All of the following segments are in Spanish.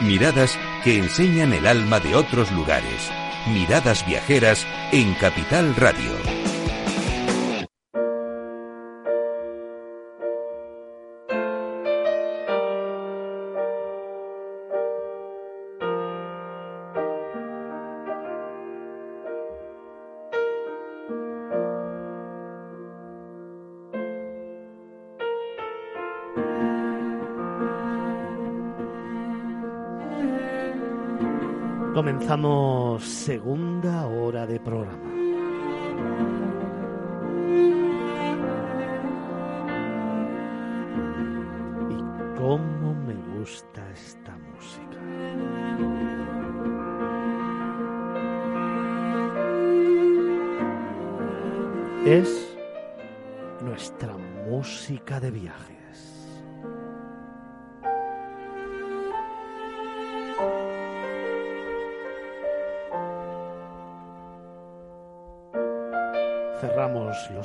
Miradas que enseñan el alma de otros lugares. Miradas viajeras en Capital Radio. Comenzamos segunda hora de programa. Y cómo me gusta esta música. Es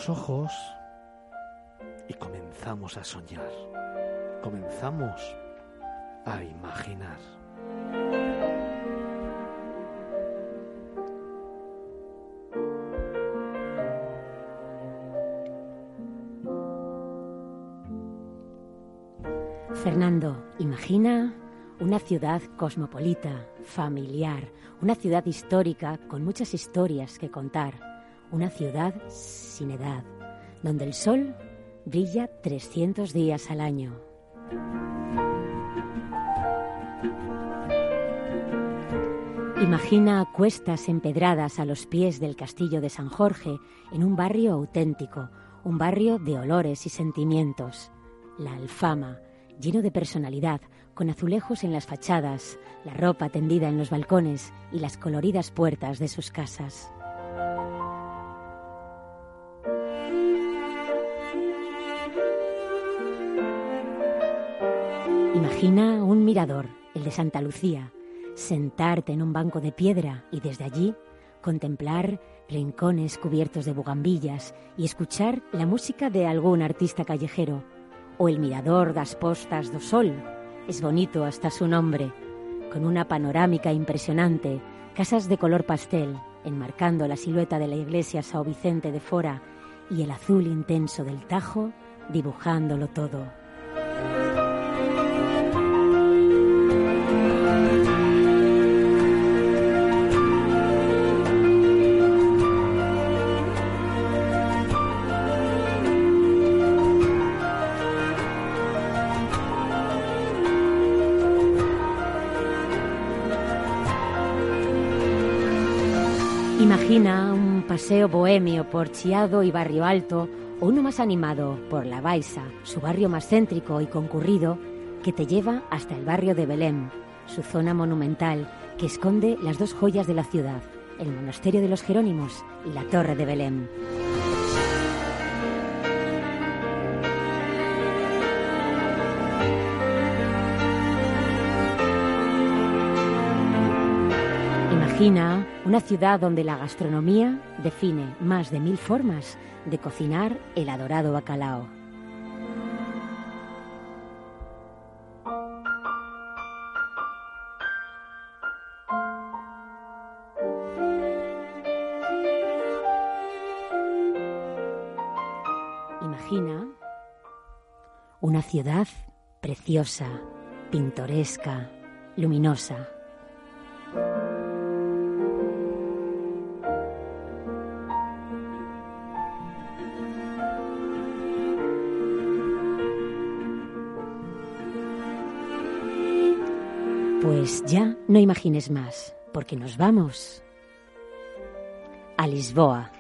ojos y comenzamos a soñar. Comenzamos a imaginar. Fernando, imagina una ciudad cosmopolita, familiar, una ciudad histórica con muchas historias que contar, una ciudad sin edad, donde el sol brilla 300 días al año. Imagina cuestas empedradas a los pies del castillo de San Jorge en un barrio auténtico, un barrio de olores y sentimientos. La Alfama, lleno de personalidad, con azulejos en las fachadas, la ropa tendida en los balcones y las coloridas puertas de sus casas. Imagina un mirador, el de Santa Lucía, sentarte en un banco de piedra y desde allí contemplar rincones cubiertos de bugambillas y escuchar la música de algún artista callejero o el mirador das Postas do Sol. Es bonito hasta su nombre, con una panorámica impresionante, casas de color pastel, enmarcando la silueta de la iglesia Sao Vicente de Fora y el azul intenso del Tajo, dibujándolo todo. Un paseo bohemio por Chiado y Barrio Alto o uno más animado por La Baixa, su barrio más céntrico y concurrido, que te lleva hasta el barrio de Belém, su zona monumental que esconde las dos joyas de la ciudad, el Monasterio de los Jerónimos y la Torre de Belém. Una ciudad donde la gastronomía define más de mil formas de cocinar el adorado bacalao. Imagina una ciudad preciosa, pintoresca, luminosa. Ya no imagines más, porque nos vamos a Lisboa.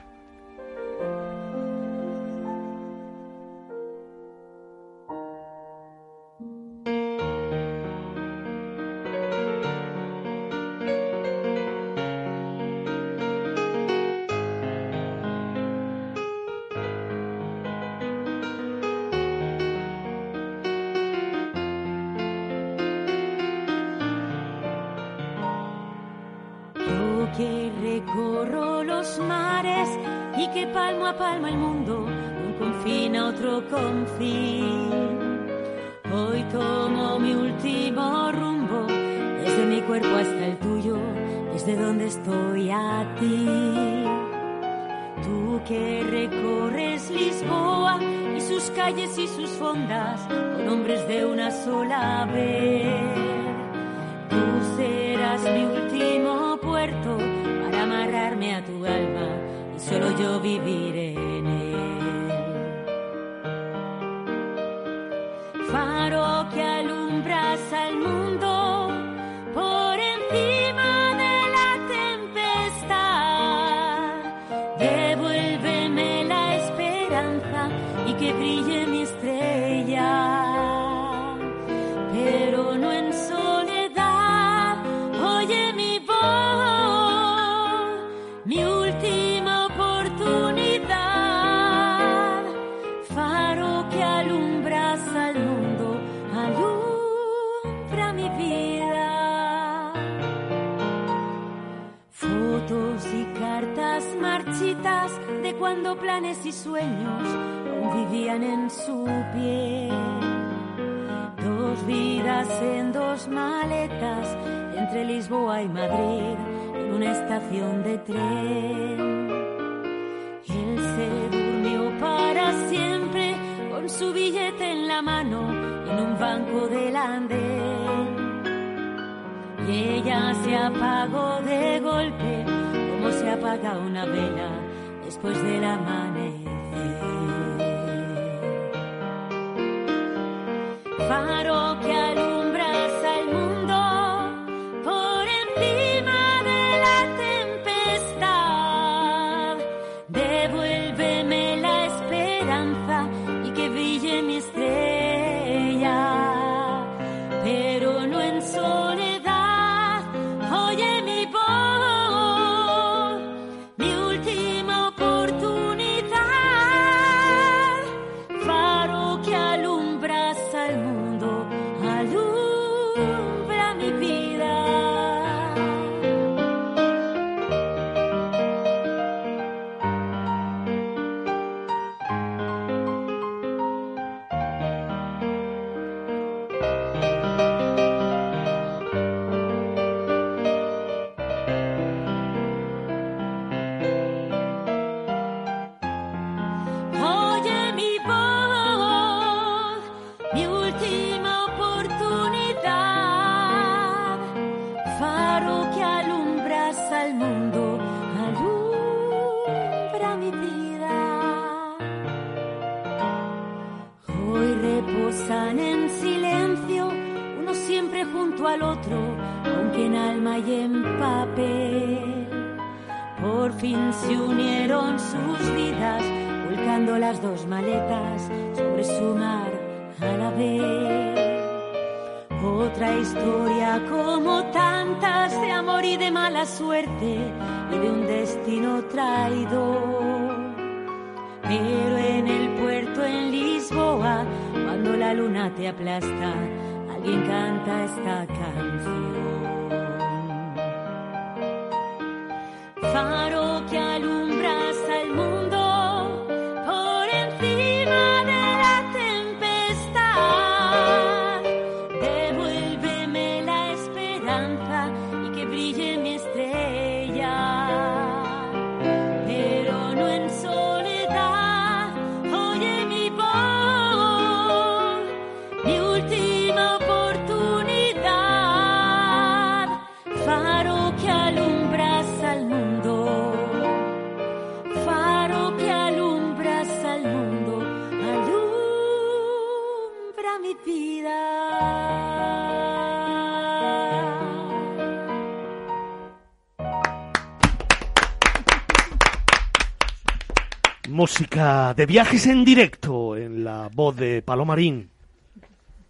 música de viajes en directo en la voz de Palomarín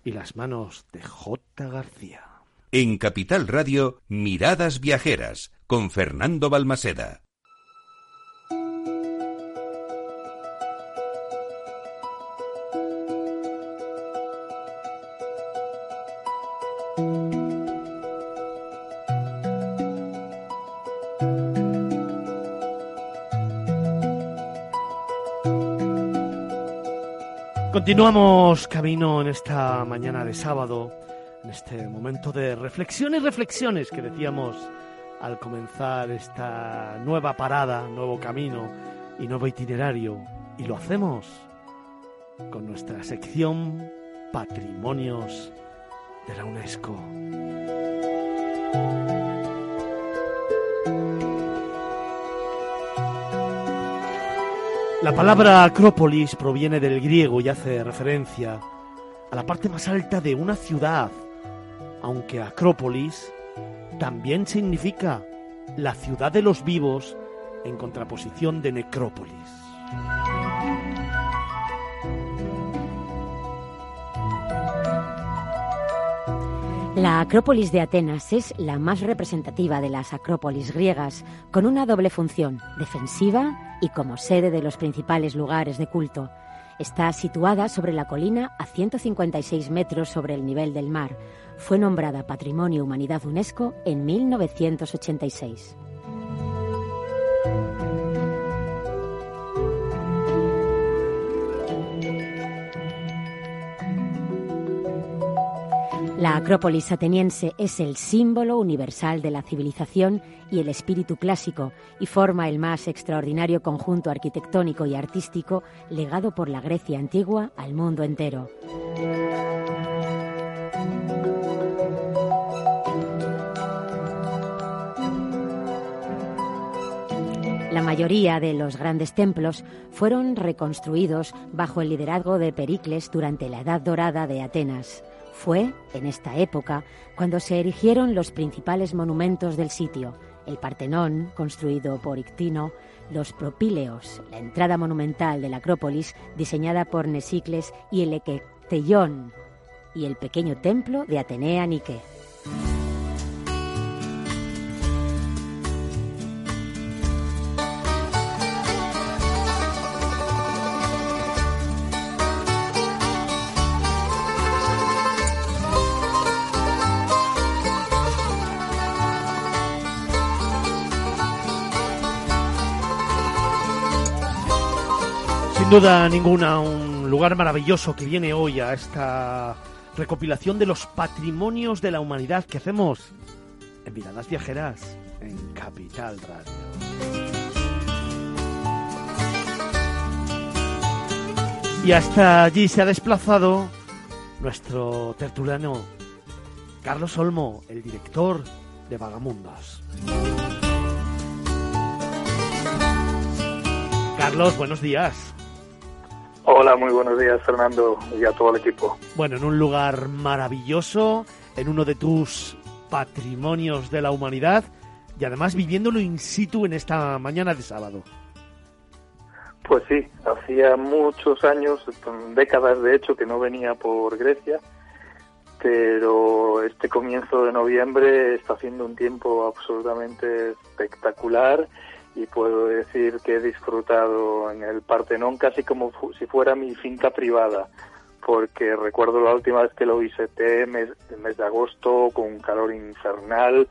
y las manos de J. García. En Capital Radio, Miradas Viajeras, con Fernando Balmaseda. Continuamos camino en esta mañana de sábado, en este momento de reflexiones, reflexiones que decíamos al comenzar esta nueva parada, nuevo camino y nuevo itinerario. Y lo hacemos con nuestra sección Patrimonios de la UNESCO. La palabra Acrópolis proviene del griego y hace referencia a la parte más alta de una ciudad, aunque Acrópolis también significa la ciudad de los vivos en contraposición de Necrópolis. La Acrópolis de Atenas es la más representativa de las acrópolis griegas, con una doble función, defensiva y como sede de los principales lugares de culto. Está situada sobre la colina a 156 metros sobre el nivel del mar. Fue nombrada Patrimonio Humanidad UNESCO en 1986. La Acrópolis ateniense es el símbolo universal de la civilización y el espíritu clásico y forma el más extraordinario conjunto arquitectónico y artístico legado por la Grecia antigua al mundo entero. La mayoría de los grandes templos fueron reconstruidos bajo el liderazgo de Pericles durante la Edad Dorada de Atenas. Fue en esta época cuando se erigieron los principales monumentos del sitio, el Partenón, construido por Ictino, los Propíleos, la entrada monumental de la Acrópolis, diseñada por Nesicles, y el Equeteión, y el pequeño templo de Atenea Nike. Duda ninguna, un lugar maravilloso que viene hoy a esta recopilación de los patrimonios de la humanidad que hacemos en Miradas Viajeras en Capital Radio. Y hasta allí se ha desplazado nuestro tertuliano Carlos Olmo, el director de Vagamundos. Carlos, buenos días. Hola, muy buenos días Fernando y a todo el equipo. Bueno, en un lugar maravilloso, en uno de tus patrimonios de la humanidad y además viviéndolo in situ en esta mañana de sábado. Pues sí, hacía muchos años, décadas de hecho, que no venía por Grecia, pero este comienzo de noviembre está haciendo un tiempo absolutamente espectacular y puedo decir que he disfrutado en el Partenón casi como si fuera mi finca privada, porque recuerdo la última vez que lo visité, mes, el mes de agosto, con un calor infernal,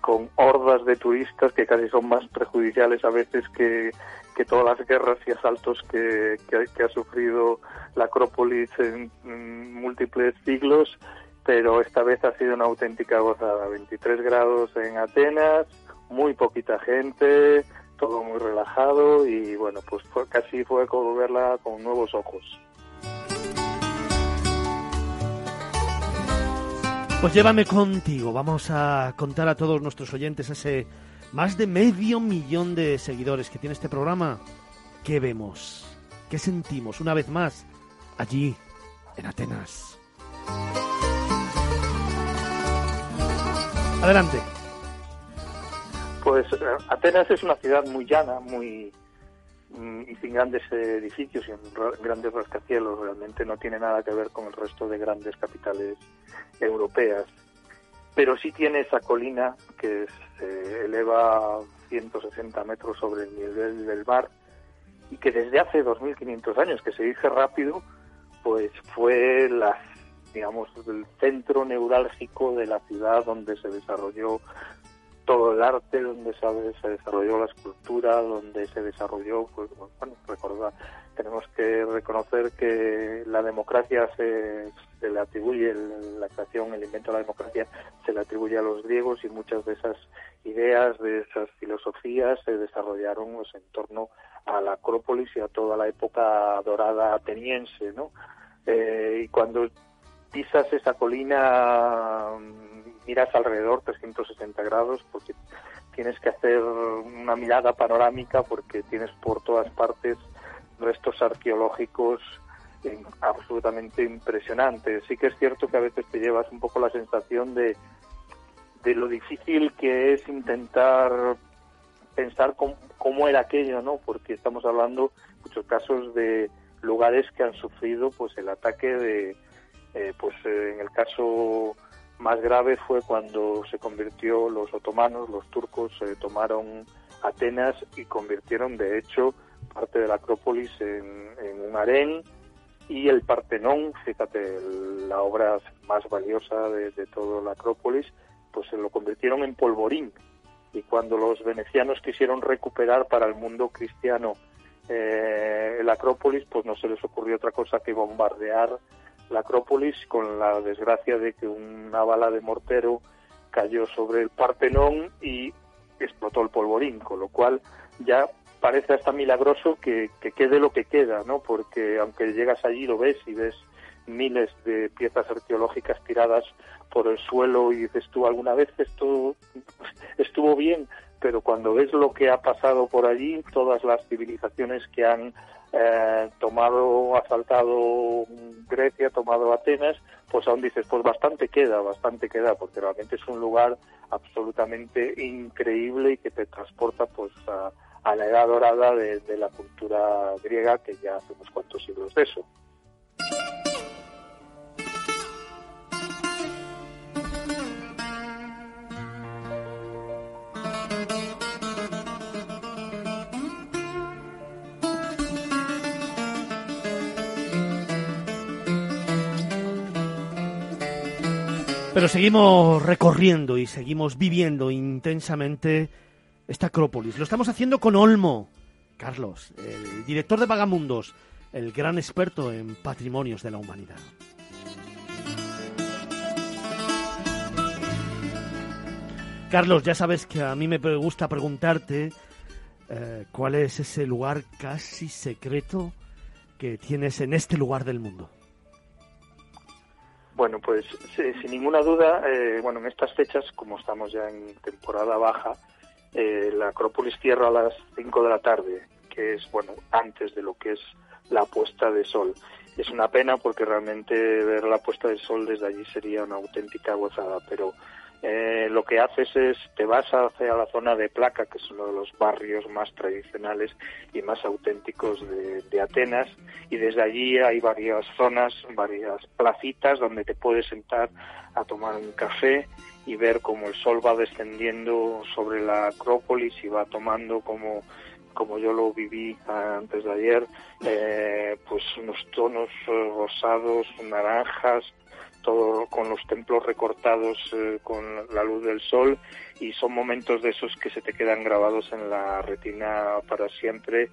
con hordas de turistas que casi son más prejudiciales a veces que, que todas las guerras y asaltos que, que, ha sufrido la Acrópolis en, en, múltiples siglos, pero esta vez ha sido una auténtica gozada. 23 grados en Atenas, muy poquita gente, todo muy relajado y bueno, pues fue, casi fue como verla con nuevos ojos. Pues llévame contigo, vamos a contar a todos nuestros oyentes ese más de medio millón de seguidores que tiene este programa. ¿Qué vemos? ¿Qué sentimos una vez más allí, en Atenas? Adelante. Pues Atenas es una ciudad muy llana, muy y sin grandes edificios y grandes rascacielos, realmente no tiene nada que ver con el resto de grandes capitales europeas. Pero sí tiene esa colina que se eleva 160 metros sobre el nivel del mar y que desde hace 2.500 años, que se dice rápido, pues fue la, digamos, el centro neurálgico de la ciudad donde se desarrolló todo el arte, donde se desarrolló la escultura, donde se desarrolló, pues bueno, recordar, tenemos que reconocer que la democracia se, se le atribuye, la creación, el invento de la democracia se le atribuye a los griegos y muchas de esas ideas, de esas filosofías se desarrollaron pues, en torno a la Acrópolis y a toda la época dorada ateniense, ¿no? Eh, y cuando pisas esa colina, miras alrededor 360 grados porque tienes que hacer una mirada panorámica porque tienes por todas partes restos arqueológicos absolutamente impresionantes. Sí que es cierto que a veces te llevas un poco la sensación de, de lo difícil que es intentar pensar cómo, cómo era aquello, ¿no? Porque estamos hablando en muchos casos de lugares que han sufrido pues el ataque de eh, pues eh, en el caso más grave fue cuando se convirtió los otomanos, los turcos eh, tomaron Atenas y convirtieron de hecho parte de la Acrópolis en, un harén y el Partenón, fíjate, la obra más valiosa de, de toda la Acrópolis, pues se lo convirtieron en polvorín. Y cuando los venecianos quisieron recuperar para el mundo cristiano eh, el Acrópolis, pues no se les ocurrió otra cosa que bombardear la Acrópolis con la desgracia de que una bala de mortero cayó sobre el Partenón y explotó el polvorín, con lo cual ya parece hasta milagroso que, quede lo que queda, ¿no? Porque aunque llegas allí lo ves y ves miles de piezas arqueológicas tiradas por el suelo y dices tú alguna vez esto estuvo bien, pero cuando ves lo que ha pasado por allí, todas las civilizaciones que han eh, tomado, asaltado Grecia, tomado Atenas, pues aún dices, pues bastante queda, bastante queda, porque realmente es un lugar absolutamente increíble y que te transporta pues a, la edad dorada de, de la cultura griega, que ya hace unos cuantos siglos de eso. Pero seguimos recorriendo y seguimos viviendo intensamente esta Acrópolis. Lo estamos haciendo con Olmo, Carlos, el director de Vagamundos, el gran experto en patrimonios de la humanidad. Carlos, ya sabes que a mí me gusta preguntarte eh, cuál es ese lugar casi secreto que tienes en este lugar del mundo. Bueno, pues sin ninguna duda, eh, bueno, en estas fechas, como estamos ya en temporada baja, eh, la Acrópolis cierra a las 5 de la tarde, que es, bueno, antes de lo que es la puesta de sol. Es una pena porque realmente ver la puesta de sol desde allí sería una auténtica gozada, pero eh, lo que haces es, te vas hacia la zona de Placa, que es uno de los barrios más tradicionales y más auténticos de, Atenas, y desde allí hay varias zonas, varias placitas donde te puedes sentar a tomar un café y ver cómo el sol va descendiendo sobre la Acrópolis y va tomando como como yo lo viví antes de ayer, eh, pues unos tonos eh, rosados, naranjas, todo con los templos recortados eh, con la luz del sol y son momentos de esos que se te quedan grabados en la retina para siempre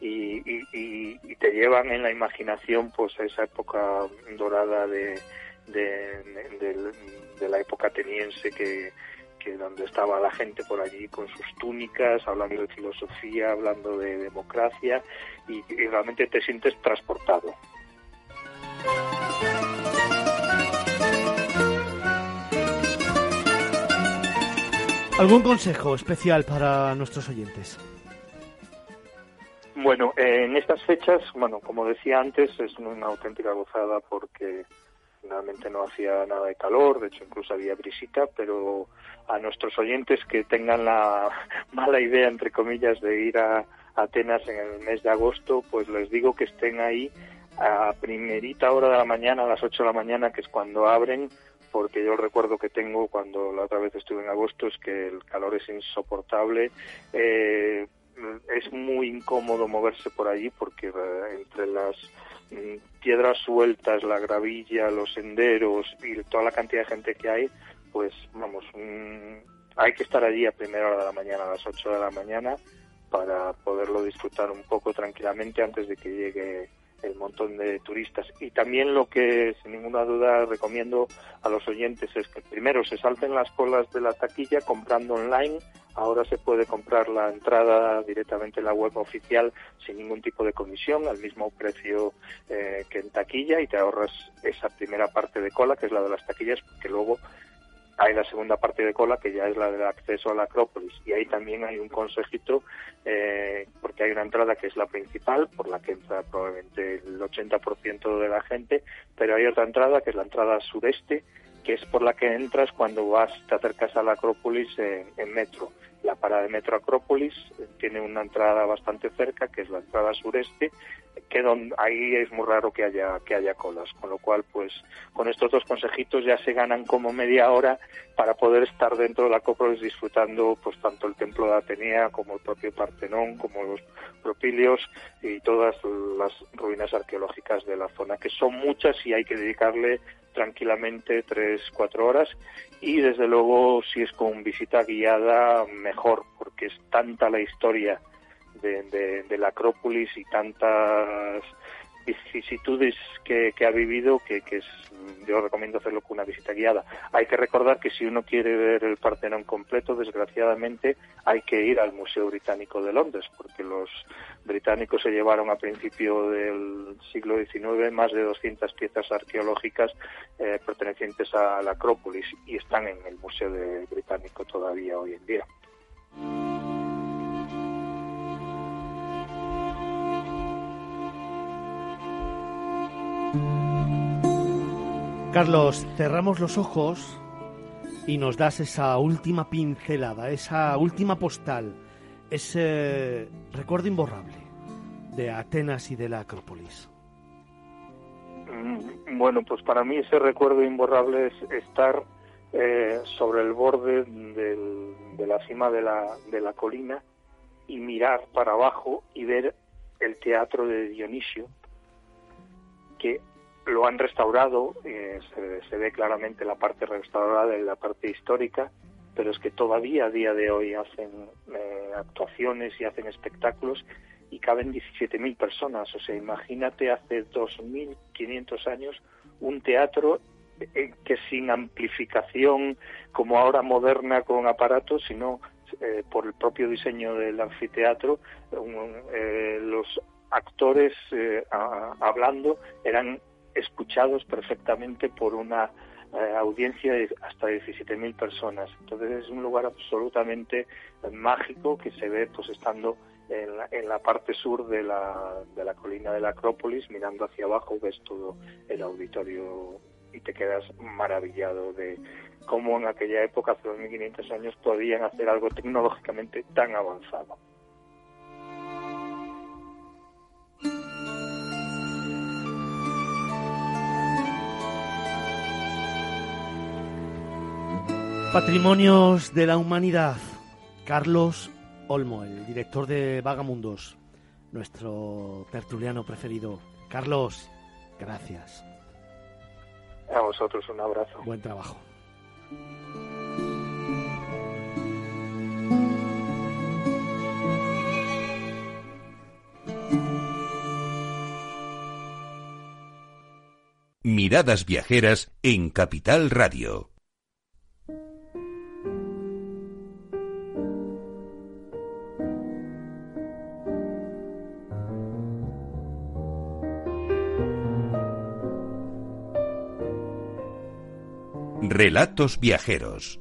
y, te llevan en la imaginación pues a esa época dorada de, de, la época ateniense que, que donde estaba la gente por allí con sus túnicas, hablando de filosofía, hablando de democracia y realmente te sientes transportado. ¿Algún consejo especial para nuestros oyentes? Bueno, eh, en estas fechas, bueno, como decía antes, es una auténtica gozada porque realmente no hacía nada de calor, de hecho incluso había brisita, pero a nuestros oyentes que tengan la mala idea, entre comillas, de ir a Atenas en el mes de agosto, pues les digo que estén ahí a primerita hora de la mañana, a las 8 de la mañana, que es cuando abren, porque yo el recuerdo que tengo cuando la otra vez estuve en agosto es que el calor es insoportable. Eh, es muy incómodo moverse por allí porque eh, entre las mm, piedras sueltas, la gravilla, los senderos y toda la cantidad de gente que hay, pues vamos, mm, hay que estar allí a primera hora de la mañana, a las 8 de la mañana, para poderlo disfrutar un poco tranquilamente antes de que llegue el montón de turistas. Y también lo que, sin ninguna duda, recomiendo a los oyentes es que primero se salten las colas de la taquilla comprando online. Ahora se puede comprar la entrada directamente en la web oficial sin ningún tipo de comisión, al mismo precio eh, que en taquilla y te ahorras esa primera parte de cola, que es la de las taquillas, porque luego hay la segunda parte de cola que ya es la del acceso a la Acrópolis. Y ahí también hay un consejito eh, porque hay una entrada que es la principal por la que entra probablemente el 80% de la gente pero hay otra entrada que es la entrada sureste que es por la que entras cuando vas te acercas a la Acrópolis en metro la parada de Metro Acrópolis eh, tiene una entrada bastante cerca, que es la entrada sureste, que donde, ahí es muy raro que haya que haya colas, con lo cual pues con estos dos consejitos ya se ganan como media hora para poder estar dentro de la Acrópolis disfrutando pues tanto el templo de Atenea como el propio Partenón, como los propilios y todas las ruinas arqueológicas de la zona, que son muchas y hay que dedicarle tranquilamente tres, cuatro horas. Y desde luego si es con visita guiada porque es tanta la historia de, la Acrópolis y tantas vicisitudes que, que ha vivido que, que es, yo recomiendo hacerlo con una visita guiada. Hay que recordar que si uno quiere ver el Partenón completo, desgraciadamente hay que ir al Museo Británico de Londres, porque los británicos se llevaron a principio del siglo XIX más de 200 piezas arqueológicas eh, pertenecientes a la Acrópolis y están en el Museo Británico todavía hoy en día. Carlos, cerramos los ojos y nos das esa última pincelada, esa última postal, ese recuerdo imborrable de Atenas y de la Acrópolis. Mm, bueno, pues para mí ese recuerdo imborrable es estar eh, sobre el borde de la cima de la, de la colina y mirar para abajo y ver el teatro de Dionisio, que lo han restaurado, eh, se, ve claramente la parte restaurada y la parte histórica, pero es que todavía a día de hoy hacen eh, actuaciones y hacen espectáculos y caben 17.000 personas. O sea, imagínate hace 2.500 años un teatro que sin amplificación como ahora moderna con aparatos, sino por el propio diseño del anfiteatro, los actores hablando eran escuchados perfectamente por una eh, audiencia de hasta 17.000 personas. Entonces es un lugar absolutamente mágico que se ve pues estando en la, en la parte sur de la, de la colina de la Acrópolis, mirando hacia abajo ves todo el auditorio y te quedas maravillado de cómo en aquella época, hace 2.500 años, podían hacer algo tecnológicamente tan avanzado. Patrimonios de la Humanidad. Carlos Olmo, el director de Vagamundos, nuestro tertuliano preferido. Carlos, gracias. A vosotros un abrazo. Buen trabajo. Miradas viajeras en Capital Radio. Relatos Viajeros.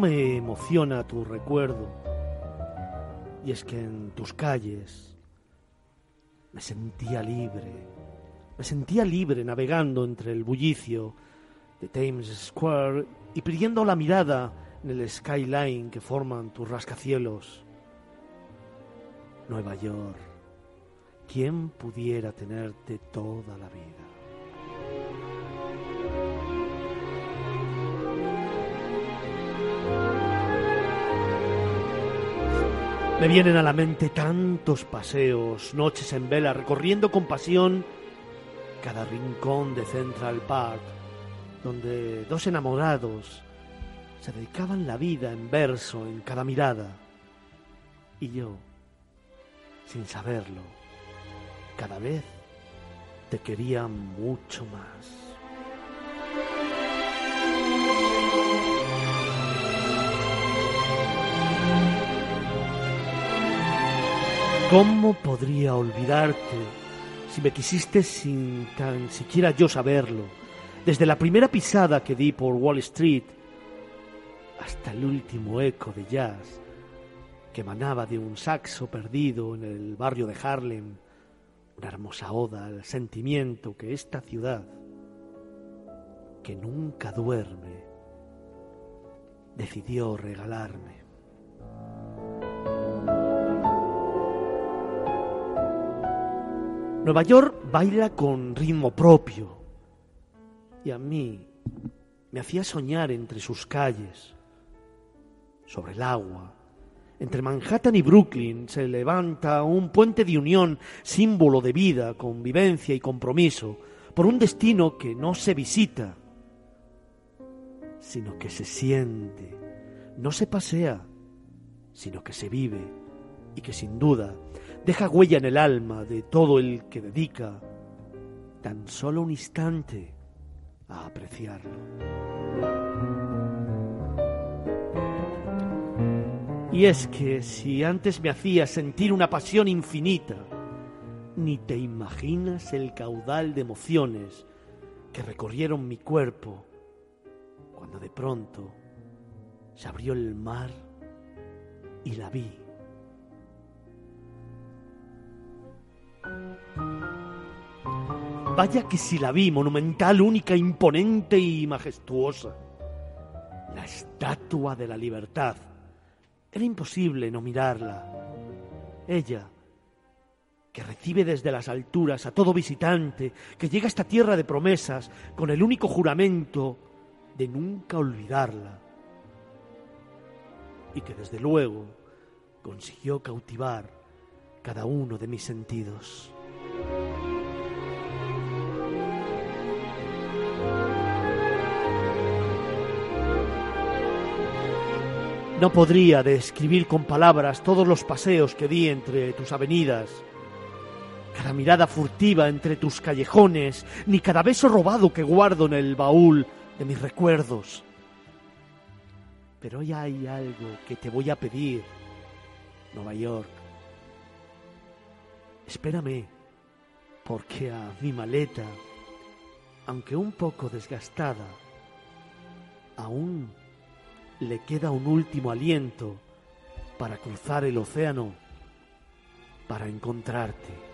Me emociona tu recuerdo. Y es que en tus calles me sentía libre, me sentía libre navegando entre el bullicio de Thames Square y pidiendo la mirada en el skyline que forman tus rascacielos. Nueva York, ¿quién pudiera tenerte toda la vida? Me vienen a la mente tantos paseos, noches en vela, recorriendo con pasión cada rincón de Central Park, donde dos enamorados se dedicaban la vida en verso en cada mirada. Y yo, sin saberlo, cada vez te quería mucho más. ¿Cómo podría olvidarte si me quisiste sin tan siquiera yo saberlo? Desde la primera pisada que di por Wall Street hasta el último eco de jazz que emanaba de un saxo perdido en el barrio de Harlem, una hermosa oda al sentimiento que esta ciudad, que nunca duerme, decidió regalarme. Nueva York baila con ritmo propio y a mí me hacía soñar entre sus calles, sobre el agua. Entre Manhattan y Brooklyn se levanta un puente de unión, símbolo de vida, convivencia y compromiso, por un destino que no se visita, sino que se siente, no se pasea, sino que se vive y que sin duda deja huella en el alma de todo el que dedica tan solo un instante a apreciarlo. Y es que si antes me hacía sentir una pasión infinita, ni te imaginas el caudal de emociones que recorrieron mi cuerpo cuando de pronto se abrió el mar y la vi Vaya que si la vi, monumental, única, imponente y majestuosa. La estatua de la libertad. Era imposible no mirarla. Ella, que recibe desde las alturas a todo visitante que llega a esta tierra de promesas con el único juramento de nunca olvidarla. Y que desde luego consiguió cautivar cada uno de mis sentidos. No podría describir con palabras todos los paseos que di entre tus avenidas, cada mirada furtiva entre tus callejones, ni cada beso robado que guardo en el baúl de mis recuerdos. Pero hoy hay algo que te voy a pedir, Nueva York. Espérame, porque a mi maleta, aunque un poco desgastada, aún le queda un último aliento para cruzar el océano, para encontrarte.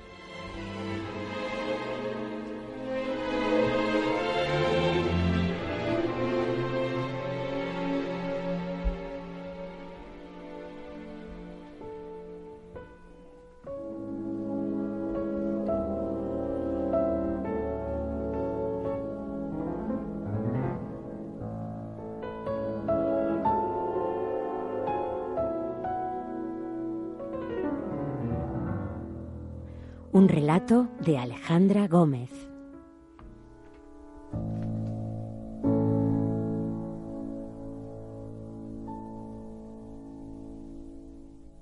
De Alejandra Gómez.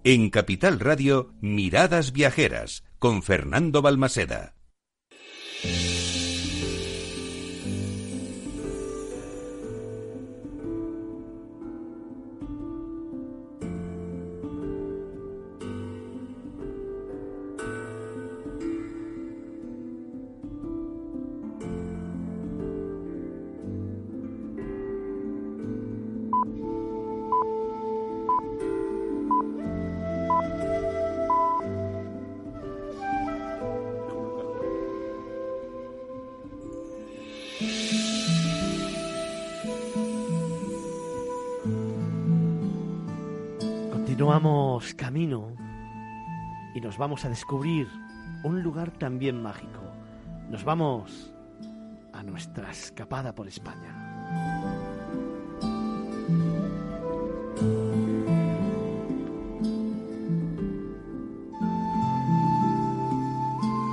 En Capital Radio, Miradas Viajeras, con Fernando Balmaseda. Continuamos camino y nos vamos a descubrir un lugar también mágico. Nos vamos a nuestra escapada por España.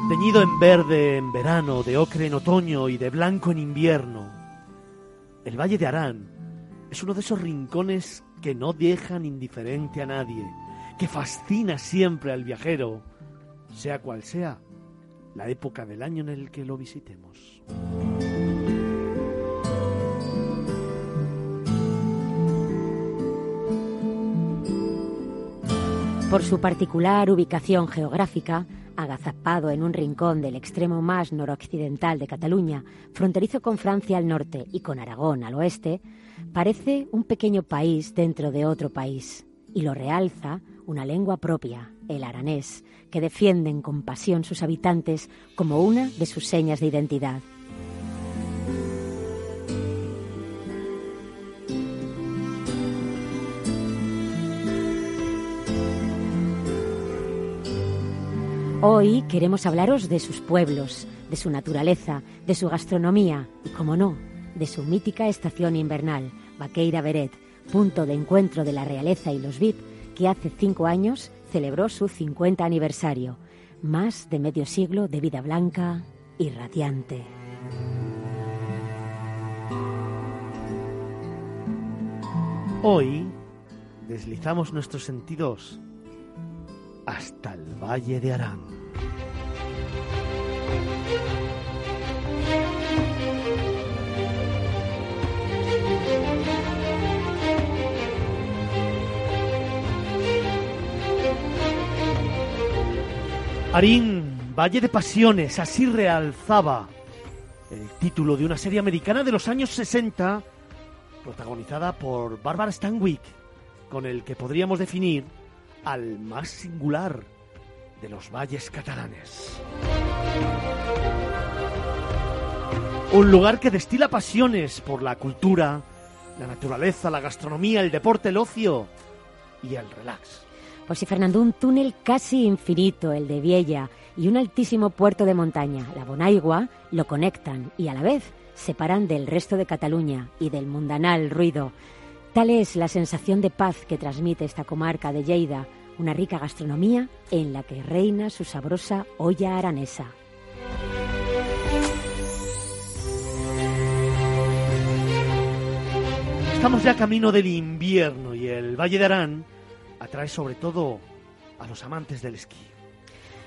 Teñido en verde en verano, de ocre en otoño y de blanco en invierno, el Valle de Arán es uno de esos rincones que no dejan indiferente a nadie, que fascina siempre al viajero, sea cual sea la época del año en el que lo visitemos. Por su particular ubicación geográfica, agazapado en un rincón del extremo más noroccidental de Cataluña, fronterizo con Francia al norte y con Aragón al oeste, parece un pequeño país dentro de otro país, y lo realza una lengua propia, el aranés, que defienden con pasión sus habitantes como una de sus señas de identidad. Hoy queremos hablaros de sus pueblos, de su naturaleza, de su gastronomía y, como no, de su mítica estación invernal, Baqueira Beret, punto de encuentro de la realeza y los VIP, que hace cinco años celebró su 50 aniversario, más de medio siglo de vida blanca y radiante. Hoy deslizamos nuestros sentidos hasta el Valle de Arán. Arín, Valle de Pasiones, así realzaba el título de una serie americana de los años 60, protagonizada por Barbara Stanwyck, con el que podríamos definir al más singular de los valles catalanes. Un lugar que destila pasiones por la cultura, la naturaleza, la gastronomía, el deporte, el ocio y el relax. Pues sí, Fernando, un túnel casi infinito, el de Viella, y un altísimo puerto de montaña, la Bonaigua, lo conectan y a la vez separan del resto de Cataluña y del mundanal ruido. Tal es la sensación de paz que transmite esta comarca de Lleida, una rica gastronomía en la que reina su sabrosa olla aranesa. Estamos ya camino del invierno y el Valle de Arán atrae sobre todo a los amantes del esquí.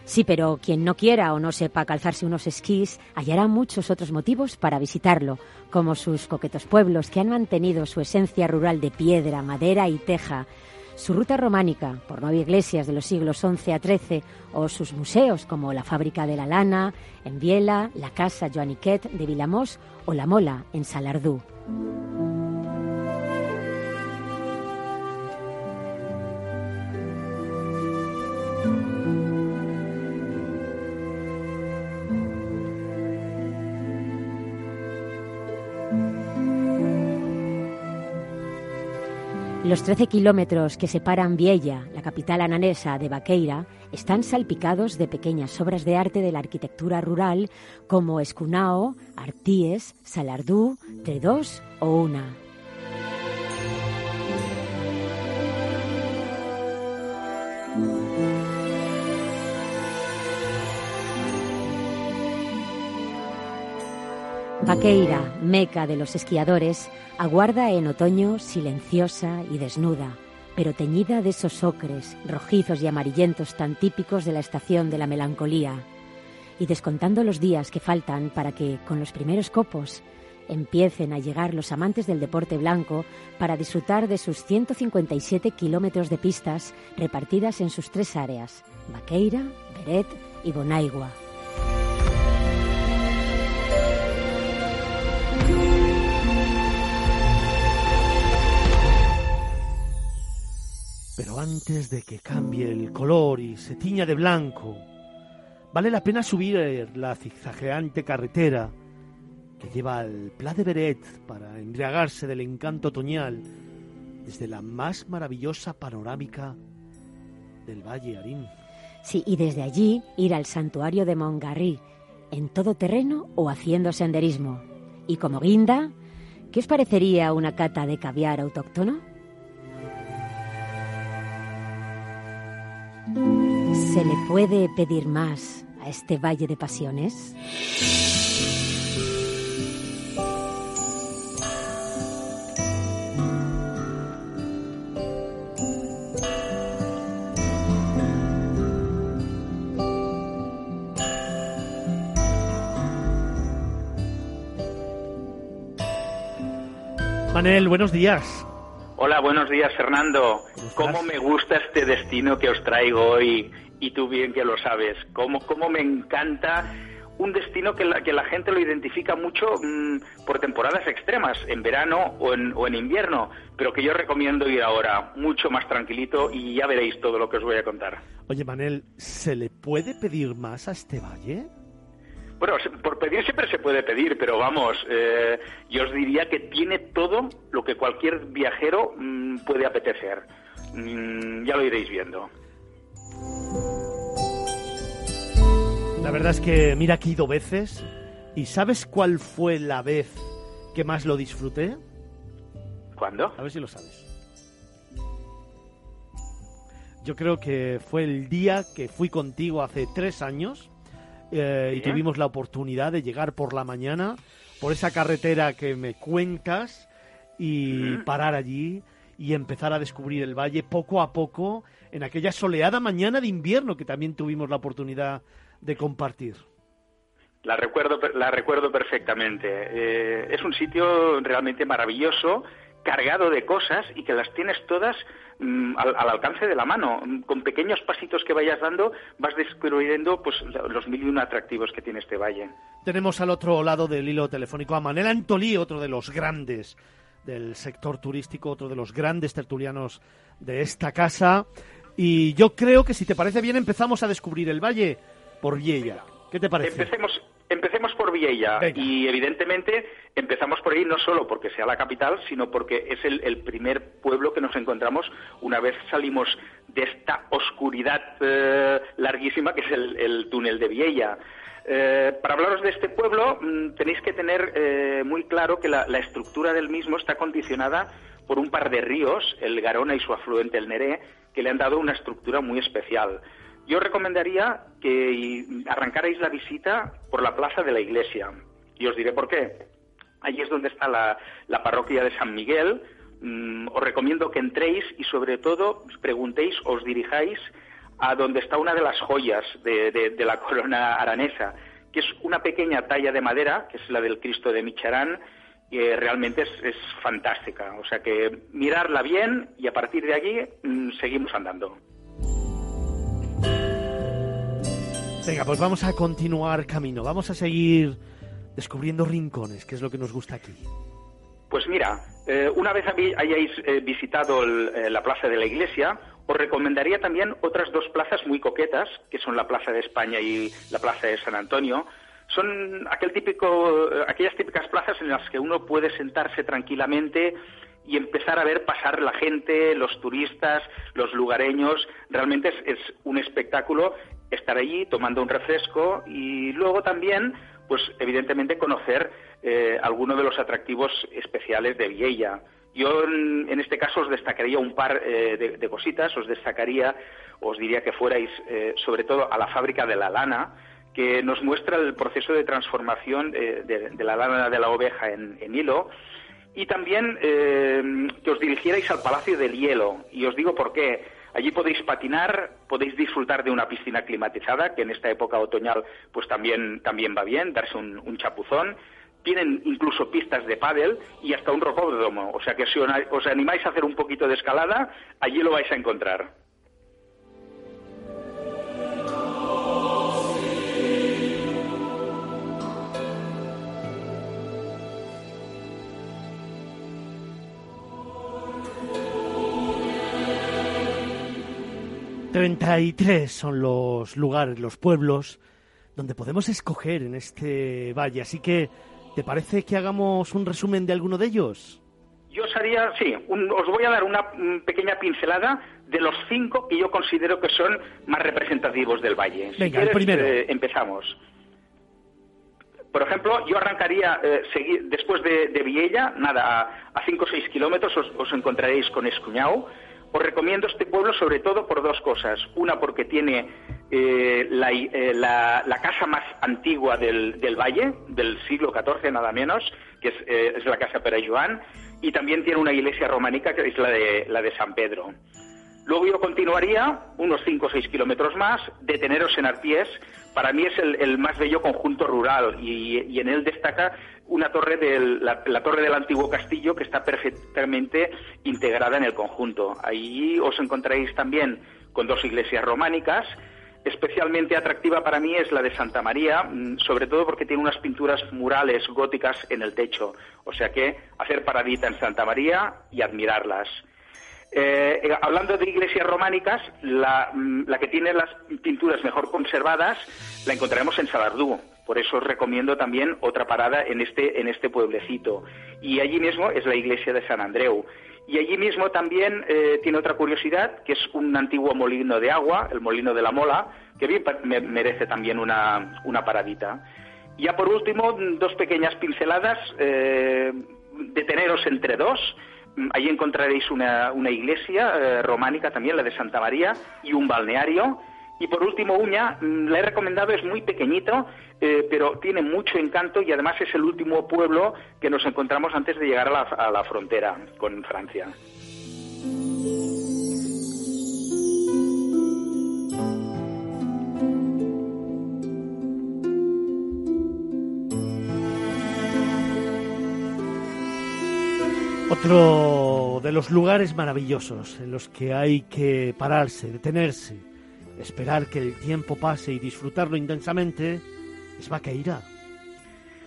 Sí, pero quien no quiera o no sepa calzarse unos esquís hallará muchos otros motivos para visitarlo, como sus coquetos pueblos que han mantenido su esencia rural de piedra, madera y teja, su ruta románica por nueve iglesias de los siglos XI a XIII o sus museos como la Fábrica de la Lana en Viela, la Casa Joaniquet de Vilamós o la Mola en Salardú. Los 13 kilómetros que separan Viella, la capital ananesa, de Baqueira, están salpicados de pequeñas obras de arte de la arquitectura rural como Escunao, Artíes, Salardú, Tredós o Una. Baqueira, meca de los esquiadores, aguarda en otoño silenciosa y desnuda, pero teñida de esos ocres, rojizos y amarillentos tan típicos de la estación de la melancolía, y descontando los días que faltan para que, con los primeros copos, empiecen a llegar los amantes del deporte blanco para disfrutar de sus 157 kilómetros de pistas repartidas en sus tres áreas, Baqueira, Beret y Bonaigua. Antes de que cambie el color y se tiña de blanco, vale la pena subir la zigzagueante carretera que lleva al Pla de Beret para embriagarse del encanto otoñal desde la más maravillosa panorámica del Valle Arín. Sí, y desde allí ir al santuario de Montgarry, en todo terreno o haciendo senderismo. Y como guinda, ¿qué os parecería una cata de caviar autóctono? ¿Se le puede pedir más a este valle de pasiones? Manel, buenos días. Hola, buenos días, Fernando. ¿Cómo me gusta este destino que os traigo hoy? Y tú bien que lo sabes. ¿Cómo, cómo me encanta un destino que la, que la gente lo identifica mucho mm, por temporadas extremas, en verano o en, o en invierno, pero que yo recomiendo ir ahora, mucho más tranquilito y ya veréis todo lo que os voy a contar. Oye, Manel, ¿se le puede pedir más a este valle? Bueno, por pedir siempre se puede pedir, pero vamos, eh, yo os diría que tiene todo lo que cualquier viajero mm, puede apetecer. Mm, ya lo iréis viendo. La verdad es que mira he ido veces y ¿sabes cuál fue la vez que más lo disfruté? ¿Cuándo? A ver si lo sabes. Yo creo que fue el día que fui contigo hace tres años eh, y tuvimos la oportunidad de llegar por la mañana por esa carretera que me cuentas y parar allí y empezar a descubrir el valle poco a poco en aquella soleada mañana de invierno que también tuvimos la oportunidad de compartir. La recuerdo, la recuerdo perfectamente. Eh, es un sitio realmente maravilloso, cargado de cosas y que las tienes todas mm, al, alcance de la mano. Con pequeños pasitos que vayas dando vas descubriendo pues, los mil y un atractivos que tiene este valle. Tenemos al otro lado del hilo telefónico a Manel Antolí, otro de los grandes del sector turístico, otro de los grandes tertulianos de esta casa. Y yo creo que si te parece bien empezamos a descubrir el valle por Viella. ¿Qué te parece? Empecemos, empecemos por Viella y evidentemente empezamos por ahí no solo porque sea la capital, sino porque es el, primer pueblo que nos encontramos una vez salimos de esta oscuridad eh, larguísima que es el, túnel de Viella. Eh, para hablaros de este pueblo mm, tenéis que tener eh, muy claro que la, estructura del mismo está condicionada por un par de ríos, el Garona y su afluente el Neré, que le han dado una estructura muy especial. Yo recomendaría que arrancarais la visita por la plaza de la iglesia. Y os diré por qué. Allí es donde está la, parroquia de San Miguel. Mm, os recomiendo que entréis y sobre todo preguntéis, os dirijáis a donde está una de las joyas de, la corona aranesa, que es una pequeña talla de madera, que es la del Cristo de Micharán, que realmente es, fantástica. O sea que mirarla bien y a partir de allí mm, seguimos andando. Venga, pues vamos a continuar camino, vamos a seguir descubriendo rincones, que es lo que nos gusta aquí. Pues mira, eh, una vez hayáis eh, visitado eh, la Plaza de la Iglesia, os recomendaría también otras dos plazas muy coquetas, que son la Plaza de España y la Plaza de San Antonio. Son aquel típico, aquellas típicas plazas en las que uno puede sentarse tranquilamente y empezar a ver pasar la gente, los turistas, los lugareños. Realmente es, un espectáculo estar allí tomando un refresco y luego también, pues evidentemente conocer eh, algunos de los atractivos especiales de Vieja. Yo en, este caso os destacaría un par eh, de, cositas, os destacaría, os diría que fuerais eh, sobre todo a la fábrica de la lana, que nos muestra el proceso de transformación de, la lana de la oveja en hilo y también eh, que os dirigierais al Palacio del Hielo. Y os digo por qué. Allí podéis patinar, podéis disfrutar de una piscina climatizada, que en esta época otoñal pues también, también va bien, darse un, chapuzón. Tienen incluso pistas de pádel y hasta un rocódromo. O sea que si os animáis a hacer un poquito de escalada, allí lo vais a encontrar. 33 son los lugares, los pueblos donde podemos escoger en este valle. Así que, ¿te parece que hagamos un resumen de alguno de ellos? Yo os haría, sí, os voy a dar una pequeña pincelada de los cinco que yo considero que son más representativos del valle. Venga, el primero. Eh, empezamos. Por ejemplo, yo arrancaría eh, después de, de, Viella, nada, a 5 o 6 kilómetros os, encontraréis con Escuñao. Os recomiendo este pueblo sobre todo por dos cosas. Una, porque tiene eh, la, casa más antigua del, valle, del siglo XIV nada menos, que es, es la Casa Pere Joan, y también tiene una iglesia románica que es la de, la de San Pedro. Luego yo continuaría unos 5 o 6 kilómetros más, deteneros en Arpiés. Para mí es el, más bello conjunto rural y, en él destaca una torre del, la, torre del antiguo castillo que está perfectamente integrada en el conjunto. Ahí os encontraréis también con dos iglesias románicas. Especialmente atractiva para mí es la de Santa María, mm, sobre todo porque tiene unas pinturas murales góticas en el techo. O sea que hacer paradita en Santa María y admirarlas. Eh, eh, hablando de iglesias románicas, mm, la, que tiene las pinturas mejor conservadas la encontraremos en Salardú. Por eso os recomiendo también otra parada en este, en este pueblecito. Y allí mismo es la iglesia de San Andreu. Y allí mismo también eh, tiene otra curiosidad, que es un antiguo molino de agua, el molino de la Mola, que bien merece también una, una paradita. Ya por último, dos pequeñas pinceladas, deteneros entre dos. Allí encontraréis una, iglesia eh, románica también, la de Santa María, y un balneario. Y por último, Uña, mm, la he recomendado, es muy pequeñito, eh, pero tiene mucho encanto y además es el último pueblo que nos encontramos antes de llegar a la frontera con Francia. Otro de los lugares maravillosos en los que hay que pararse, detenerse, esperar que el tiempo pase y disfrutarlo intensamente es Vaqueira.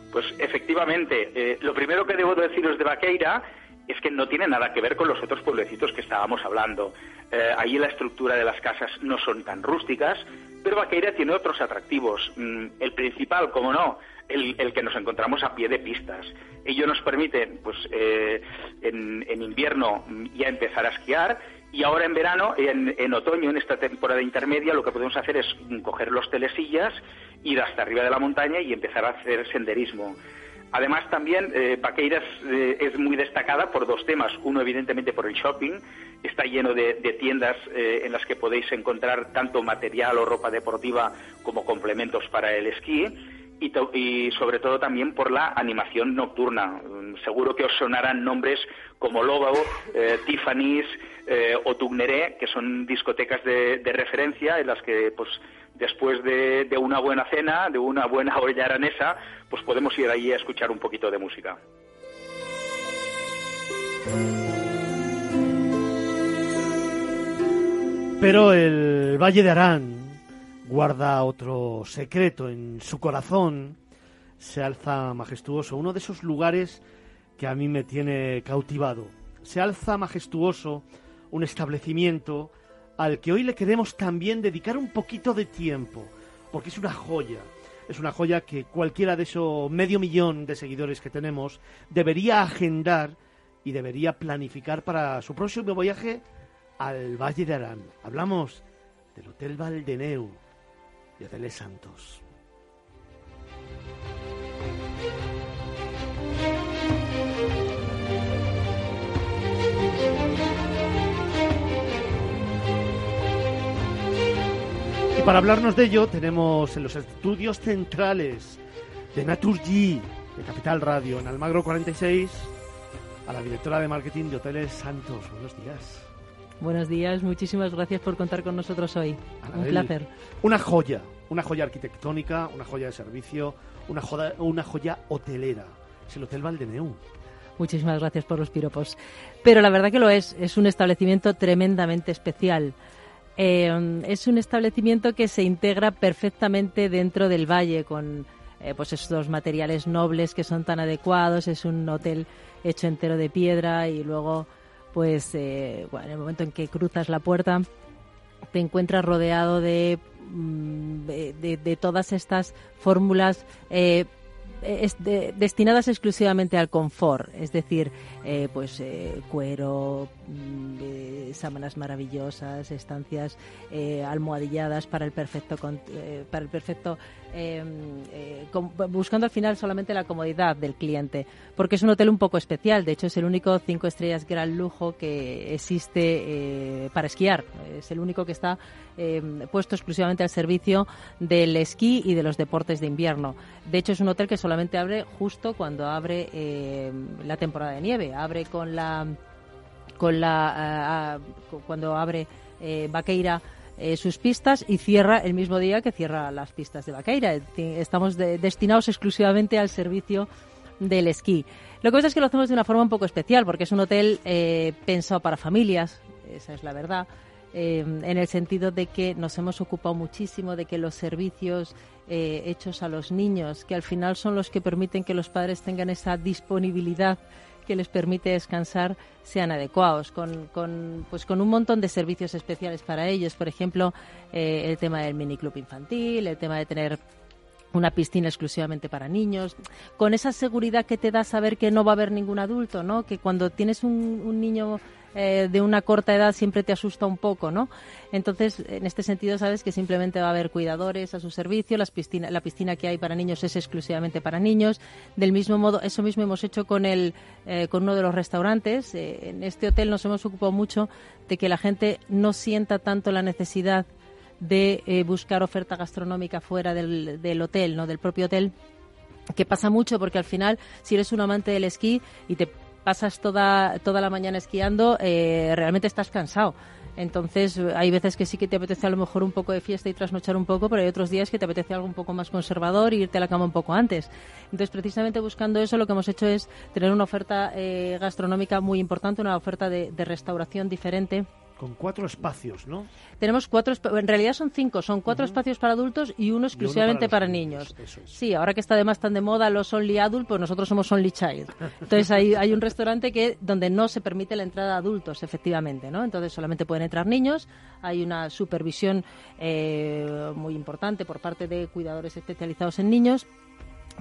Pues efectivamente, eh, lo primero que debo deciros de Vaqueira es que no tiene nada que ver con los otros pueblecitos que estábamos hablando. Eh, ahí la estructura de las casas no son tan rústicas, pero Vaqueira tiene otros atractivos. Mm, el principal, como no, el, que nos encontramos a pie de pistas. Ello nos permite, pues, eh, en, invierno ya empezar a esquiar y ahora en verano, en, otoño, en esta temporada intermedia, lo que podemos hacer es coger los telesillas, ir hasta arriba de la montaña y empezar a hacer senderismo. Además, también eh, Paqueiras eh, es muy destacada por dos temas. Uno, evidentemente, por el shopping. Está lleno de, tiendas eh, en las que podéis encontrar tanto material o ropa deportiva como complementos para el esquí y, sobre todo también por la animación nocturna. Mm, seguro que os sonarán nombres como Lobo, eh, Tiffany's eh, o Tugneré, que son discotecas de, referencia en las que pues después de, una buena cena, de una buena olla aranesa, pues podemos ir allí a escuchar un poquito de música. Pero el Valle de Arán guarda otro secreto en su corazón, se alza majestuoso, uno de esos lugares que a mí me tiene cautivado. Se alza majestuoso un establecimiento al que hoy le queremos también dedicar un poquito de tiempo, porque es una joya. Es una joya que cualquiera de esos medio millón de seguidores que tenemos debería agendar y debería planificar para su próximo viaje al Valle de Arán. Hablamos del Hotel Valdeneu, de Santos. Y para hablarnos de ello tenemos en los estudios centrales de Naturgy, de Capital Radio, en Almagro 46, a la directora de marketing de Hoteles Santos. Buenos días. Buenos días, muchísimas gracias por contar con nosotros hoy. Un placer. Una joya, una joya arquitectónica, una joya de servicio, una joya, una joya hotelera. Es el Hotel Valdeneu. Muchísimas gracias por los piropos. Pero la verdad que lo es, es un establecimiento tremendamente especial. Eh, es un establecimiento que se integra perfectamente dentro del valle con eh, pues estos materiales nobles que son tan adecuados. Es un hotel hecho entero de piedra y luego pues eh, en el momento en que cruzas la puerta te encuentras rodeado de, mm, de, todas estas fórmulas eh, destinadas exclusivamente al confort, es decir, eh, pues eh, cuero, mm, sábanas maravillosas, estancias eh, almohadilladas para el perfecto para el perfecto buscando al final solamente la comodidad del cliente, porque es un hotel un poco especial. De hecho, es el único cinco estrellas gran lujo que existe para esquiar. Es el único que está em, puesto exclusivamente al servicio del esquí y de los deportes de invierno. De hecho, es un hotel que solamente abre justo cuando abre la temporada de nieve abre con la con la cuando abre eh, Vaqueira eh, sus pistas y cierra el mismo día que cierra las pistas de Vaqueira. Estamos destinados exclusivamente al servicio del esquí. Lo que pasa es que lo hacemos de una forma un poco especial porque es un hotel eh, pensado para familias, esa es la verdad. En el sentido de que nos hemos ocupado muchísimo de que los servicios hechos a los niños, que al final son los que permiten que los padres tengan esa disponibilidad que les permite descansar sean adecuados, con, con, pues con un montón de servicios especiales para ellos. Por ejemplo, eh, el tema del miniclub infantil, el tema de tener una piscina exclusivamente para niños, con esa seguridad que te da saber que no va a haber ningún adulto, ¿no? Que cuando tienes un, un niño eh, de una corta edad siempre te asusta un poco, ¿no? Entonces, en este sentido, sabes que simplemente va a haber cuidadores a su servicio, las piscina, la piscina que hay para niños es exclusivamente para niños. Del mismo modo, eso mismo hemos hecho con, el, eh, con uno de los restaurantes. Eh, en este hotel nos hemos ocupado mucho de que la gente no sienta tanto la necesidad de buscar oferta gastronómica fuera del, del hotel, ¿no? del propio hotel que pasa mucho porque al final si eres un amante del esquí y te pasas toda, toda la mañana esquiando, eh, realmente estás cansado. Entonces, hay veces que sí que te apetece a lo mejor un poco de fiesta y trasnochar un poco, pero hay otros días que te apetece algo un poco más conservador e irte a la cama un poco antes. Entonces, precisamente buscando eso, lo que hemos hecho es tener una oferta eh, gastronómica muy importante, una oferta de restauración diferente con cuatro espacios, ¿no? Tenemos cuatro, en realidad son cinco, son cuatro espacios para adultos y uno exclusivamente para, niños. Sí, ahora que está además tan de moda los Only Adult, pues nosotros somos Only Child. Entonces hay, hay un restaurante que donde no se permite la entrada de adultos, efectivamente, ¿no? Entonces solamente pueden entrar niños, hay una supervisión eh, muy importante por parte de cuidadores especializados en niños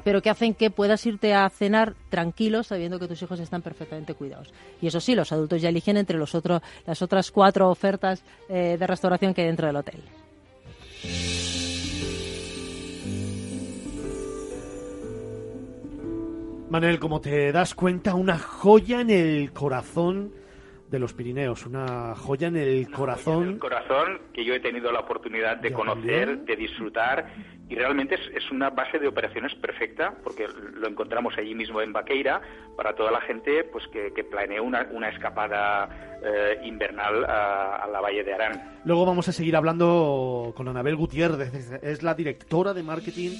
pero que hacen que puedas irte a cenar tranquilo sabiendo que tus hijos están perfectamente cuidados. Y eso sí, los adultos ya eligen entre los otros, las otras cuatro ofertas eh, de restauración que hay dentro del hotel. Manel, como te das cuenta, una joya en el corazón de los Pirineos, una joya en el corazón. En corazón que yo he tenido la oportunidad de conocer, de disfrutar y realmente es, una base de operaciones perfecta porque lo encontramos allí mismo en Baqueira para toda la gente pues que, planee una, una escapada eh, invernal a, la Valle de Arán. Luego vamos a seguir hablando con Anabel Gutiérrez, es la directora de marketing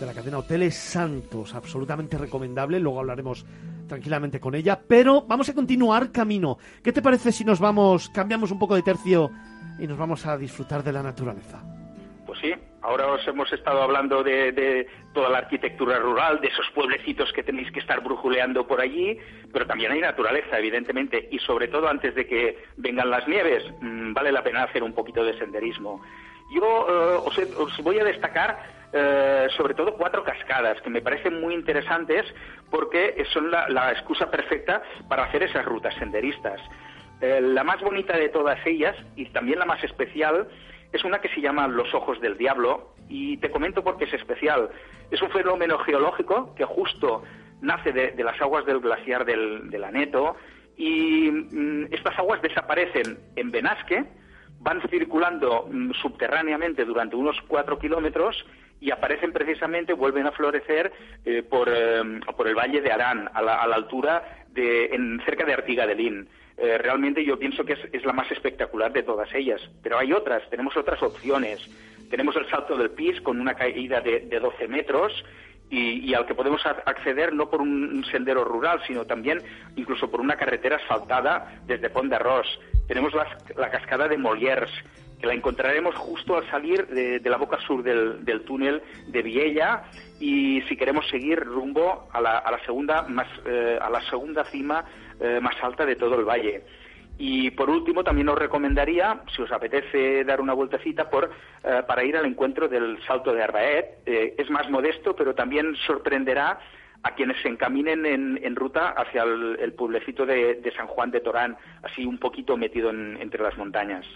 de la cadena Hoteles Santos, absolutamente recomendable, luego hablaremos tranquilamente con ella, pero vamos a continuar camino. ¿Qué te parece si nos vamos, cambiamos un poco de tercio y nos vamos a disfrutar de la naturaleza? Pues sí, ahora os hemos estado hablando de, toda la arquitectura rural, de esos pueblecitos que tenéis que estar brujuleando por allí, pero también hay naturaleza, evidentemente, y sobre todo antes de que vengan las nieves, mm, vale la pena hacer un poquito de senderismo. Yo eh, os, voy a destacar eh, sobre todo cuatro cascadas que me parecen muy interesantes porque son la, excusa perfecta para hacer esas rutas senderistas. Eh, la más bonita de todas ellas y también la más especial es una que se llama Los Ojos del Diablo y te comento por qué es especial. Es un fenómeno geológico que justo nace de, las aguas del glaciar del, Aneto y mm, estas aguas desaparecen en Benasque, van circulando mm, subterráneamente durante unos cuatro kilómetros y aparecen precisamente, vuelven a florecer eh, por, eh, por, el valle de Arán, a la, altura de, en, cerca de Artiga de. Eh, realmente yo pienso que es, la más espectacular de todas ellas. Pero hay otras, tenemos otras opciones. Tenemos el salto del PIS con una caída de, 12 metros y, al que podemos acceder no por un sendero rural, sino también incluso por una carretera asfaltada desde Pont de Arroz. Tenemos la, cascada de Molières, la encontraremos justo al salir de, la boca sur del, túnel de Viella y si queremos seguir rumbo a la, segunda más, eh, a la segunda cima eh, más alta de todo el valle. Y por último, también os recomendaría, si os apetece dar una vueltecita, por, eh, para ir al encuentro del Salto de Arbaet. Es más modesto, pero también sorprenderá a quienes se encaminen en, ruta hacia el, pueblecito de, San Juan de Torán, así un poquito metido entre las montañas.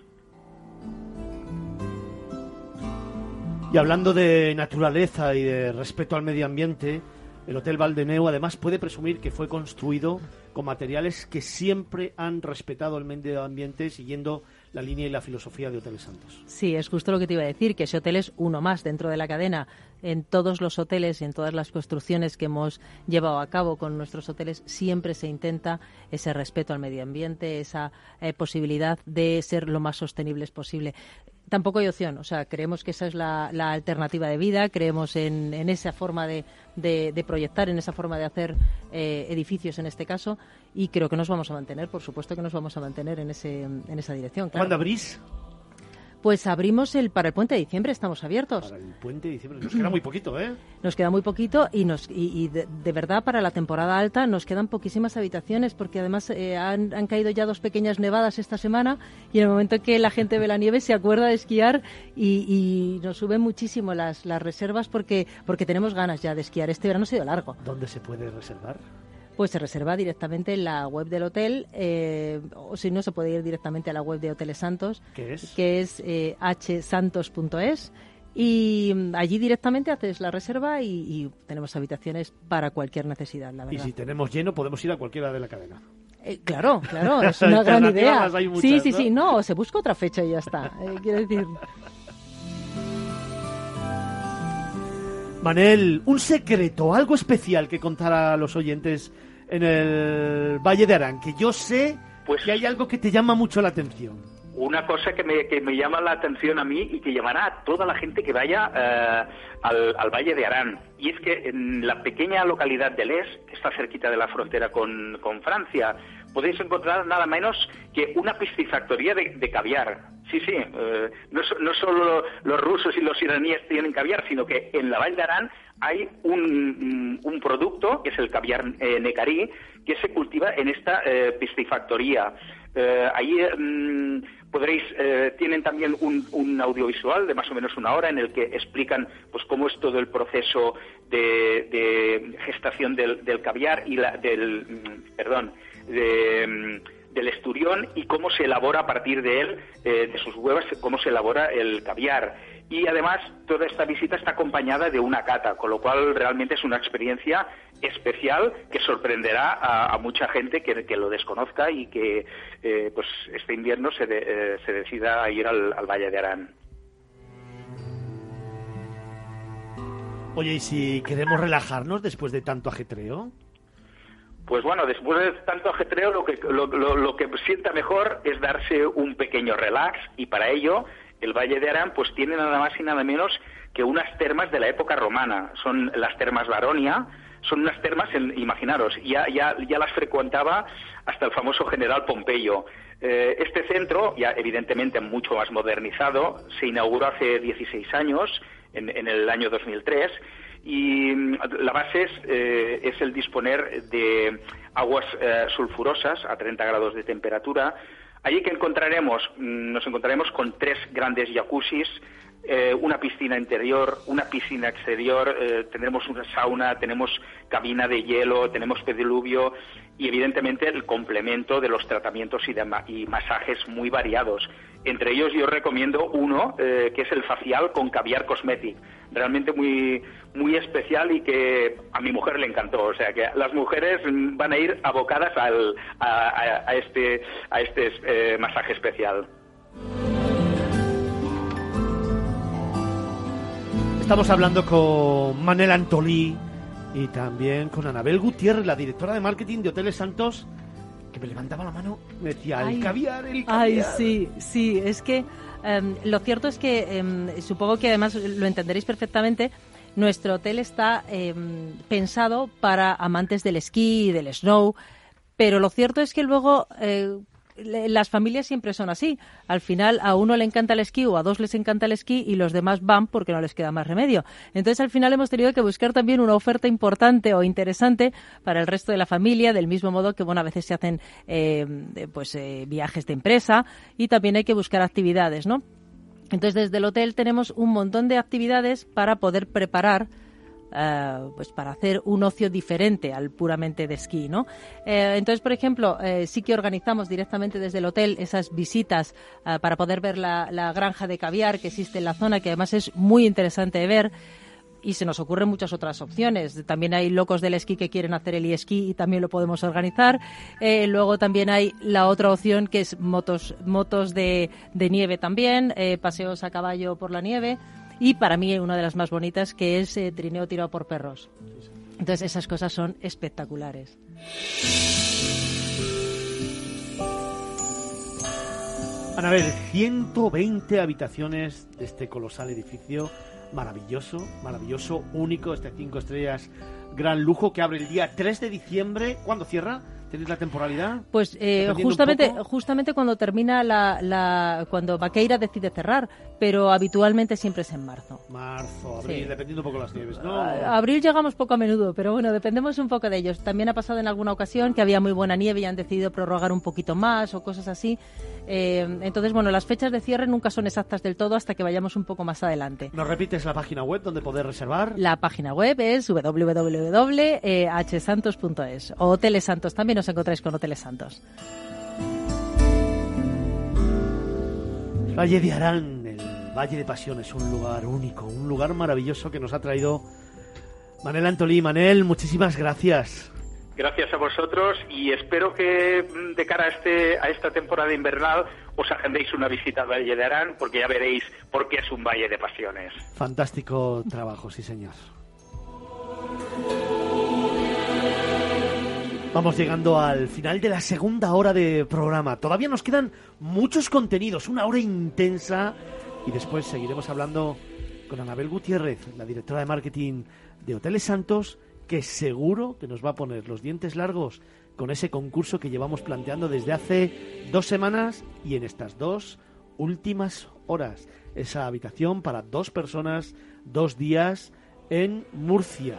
Y hablando de naturaleza y de respeto al medio ambiente, el Hotel Valdeneu además puede presumir que fue construido con materiales que siempre han respetado el medio ambiente siguiendo la línea y la filosofía de Hoteles Santos. Sí, es justo lo que te iba a decir, que ese hotel es uno más dentro de la cadena. En todos los hoteles y en todas las construcciones que hemos llevado a cabo con nuestros hoteles siempre se intenta ese respeto al medio ambiente, esa eh, posibilidad de ser lo más sostenibles posible tampoco hay opción. O sea, creemos que esa es la, alternativa de vida, creemos en, esa forma de, proyectar, en esa forma de hacer eh, edificios en este caso, y creo que nos vamos a mantener, por supuesto que nos vamos a mantener en, ese, en esa dirección. ¿Cuándo abrís? Pues abrimos el para el puente de diciembre, estamos abiertos. Para el puente de diciembre, nos queda muy poquito, ¿eh? Nos queda muy poquito y, nos, y, de, verdad para la temporada alta nos quedan poquísimas habitaciones porque además eh, han, caído ya dos pequeñas nevadas esta semana y en el momento que la gente ve la nieve se acuerda de esquiar y, nos suben muchísimo las, las reservas porque, porque tenemos ganas ya de esquiar. Este verano ha sido largo. ¿Dónde se puede reservar? Pues se reserva directamente en la web del hotel, eh, o si no, se puede ir directamente a la web de Hoteles Santos, ¿Qué es? que es eh, hsantos.es. Y mm, allí directamente haces la reserva y, tenemos habitaciones para cualquier necesidad, la verdad. Y si tenemos lleno, podemos ir a cualquiera de la cadena. Eh, claro, claro, es una gran idea. sí, sí, sí, no, se busca otra fecha y ya está. quiero decir. Manel, un secreto, algo especial que contar a los oyentes en el Valle de Arán, que yo sé pues, que hay algo que te llama mucho la atención. Una cosa que me, que me llama la atención a mí y que llamará a toda la gente que vaya eh, al, Valle de Arán, y es que en la pequeña localidad de Les, que está cerquita de la frontera con, Francia, podéis encontrar nada menos que una piscifactoría de, caviar. Sí, sí, eh, no, no, solo los rusos y los iraníes tienen caviar, sino que en la Valle de Arán hay un, un producto, que es el caviar eh, necarí, que se cultiva en esta eh, piscifactoría. Eh, ahí mm, podréis, eh, tienen también un, un, audiovisual de más o menos una hora en el que explican pues cómo es todo el proceso de, de gestación del, del, caviar y la, del, mm, perdón, de, mm, del esturión y cómo se elabora a partir de él, eh, de sus huevas, cómo se elabora el caviar y además toda esta visita está acompañada de una cata, con lo cual realmente es una experiencia especial que sorprenderá a, mucha gente que, lo desconozca y que eh, pues este invierno se, eh, se decida a ir al, Valle de Arán. Oye, ¿y si queremos relajarnos después de tanto ajetreo? Pues bueno, después de tanto ajetreo, lo que, lo, lo que sienta mejor es darse un pequeño relax y para ello el Valle de Arán pues tiene nada más y nada menos que unas termas de la época romana. Son las termas Baronia, son unas termas, imaginaros, ya, ya, las frecuentaba hasta el famoso general Pompeyo. Eh, este centro, ya evidentemente mucho más modernizado, se inauguró hace 16 años, en, el año 2003, y mm, la base es, eh, es el disponer de aguas eh, sulfurosas a 30 grados de temperatura, Allí que encontraremos, mm, nos encontraremos con tres grandes jacuzzis, eh, una piscina interior, una piscina exterior, eh, tendremos una sauna, tenemos cabina de hielo, tenemos pediluvio y evidentemente el complemento de los tratamientos y, masajes muy variados. Entre ellos yo recomiendo uno eh, que es el facial con caviar cosmetic, realmente muy muy especial y que a mi mujer le encantó. O sea que las mujeres van a ir abocadas al, a, este a este eh, masaje especial. Estamos hablando con Manel Antolí y también con Anabel Gutiérrez, la directora de marketing de Hoteles Santos, que me levantaba la mano, me decía, el caviar, el caviar. Ay, sí, sí, es que em, lo cierto es que em, supongo que además lo entenderéis perfectamente. Nuestro hotel está em, pensado para amantes del esquí y del snow, pero lo cierto es que luego, eh, las familias siempre son así. Al final a uno le encanta el esquí o a dos les encanta el esquí y los demás van porque no les queda más remedio. Entonces al final hemos tenido que buscar también una oferta importante o interesante para el resto de la familia, del mismo modo que bueno a veces se hacen eh, pues eh, viajes de empresa y también hay que buscar actividades, ¿no? Entonces desde el hotel tenemos un montón de actividades para poder preparar eh, pues para hacer un ocio diferente al puramente de esquí, ¿no? Eh, entonces, por ejemplo, eh, sí que organizamos directamente desde el hotel esas visitas para poder ver la, granja de caviar que existe en la zona, que además es muy interesante de ver. Y se nos ocurren muchas otras opciones. También hay locos del esquí que quieren hacer el esquí y también lo podemos organizar. luego también hay la otra opción que es motos, motos de, de nieve también, paseos a caballo por la nieve y para mí una de las más bonitas que es eh, trineo tirado por perros. Entonces esas cosas son espectaculares. ver, 120 habitaciones de este colosal edificio, maravilloso, maravilloso, único, este cinco estrellas, gran lujo que abre el día 3 de diciembre. ¿Cuándo cierra? ¿Tenéis la temporalidad? Pues eh, justamente, justamente cuando termina la, la, cuando Vaqueira decide cerrar, pero habitualmente siempre es en marzo. Marzo, abril, dependiendo un poco las nieves, ¿no? abril llegamos poco a menudo, pero bueno, dependemos un poco de ellos. También ha pasado en alguna ocasión que había muy buena nieve y han decidido prorrogar un poquito más o cosas así. Eh, entonces, bueno, las fechas de cierre nunca son exactas del todo hasta que vayamos un poco más adelante. ¿Nos repites la página web donde poder reservar? La página web es www.hsantos.es o Hoteles Santos. También nos encontráis con Hoteles Santos. Valle de Arán, el Valle de Pasión, es un lugar único, un lugar maravilloso que nos ha traído Manel Antolí. Manel, muchísimas gracias. Gracias a vosotros y espero que mm, de cara a, este, a esta temporada invernal os agendéis una visita al Valle de Arán porque ya veréis por qué es un valle de pasiones. Fantástico trabajo, sí señor. Vamos llegando al final de la segunda hora de programa. Todavía nos quedan muchos contenidos, una hora intensa y después seguiremos hablando con Anabel Gutiérrez, la directora de marketing de Hoteles Santos que seguro que nos va a poner los dientes largos con ese concurso que llevamos planteando desde hace dos semanas y en estas dos últimas horas. Esa habitación para dos personas, dos días en Murcia.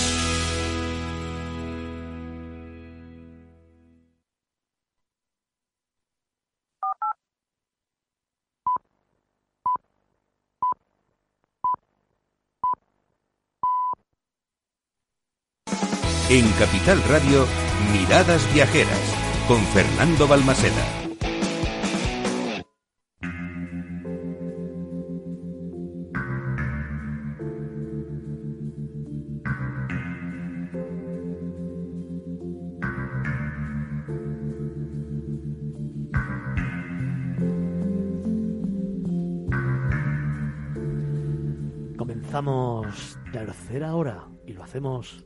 En Capital Radio, Miradas Viajeras, con Fernando Balmaseda. Comenzamos tercera hora y lo hacemos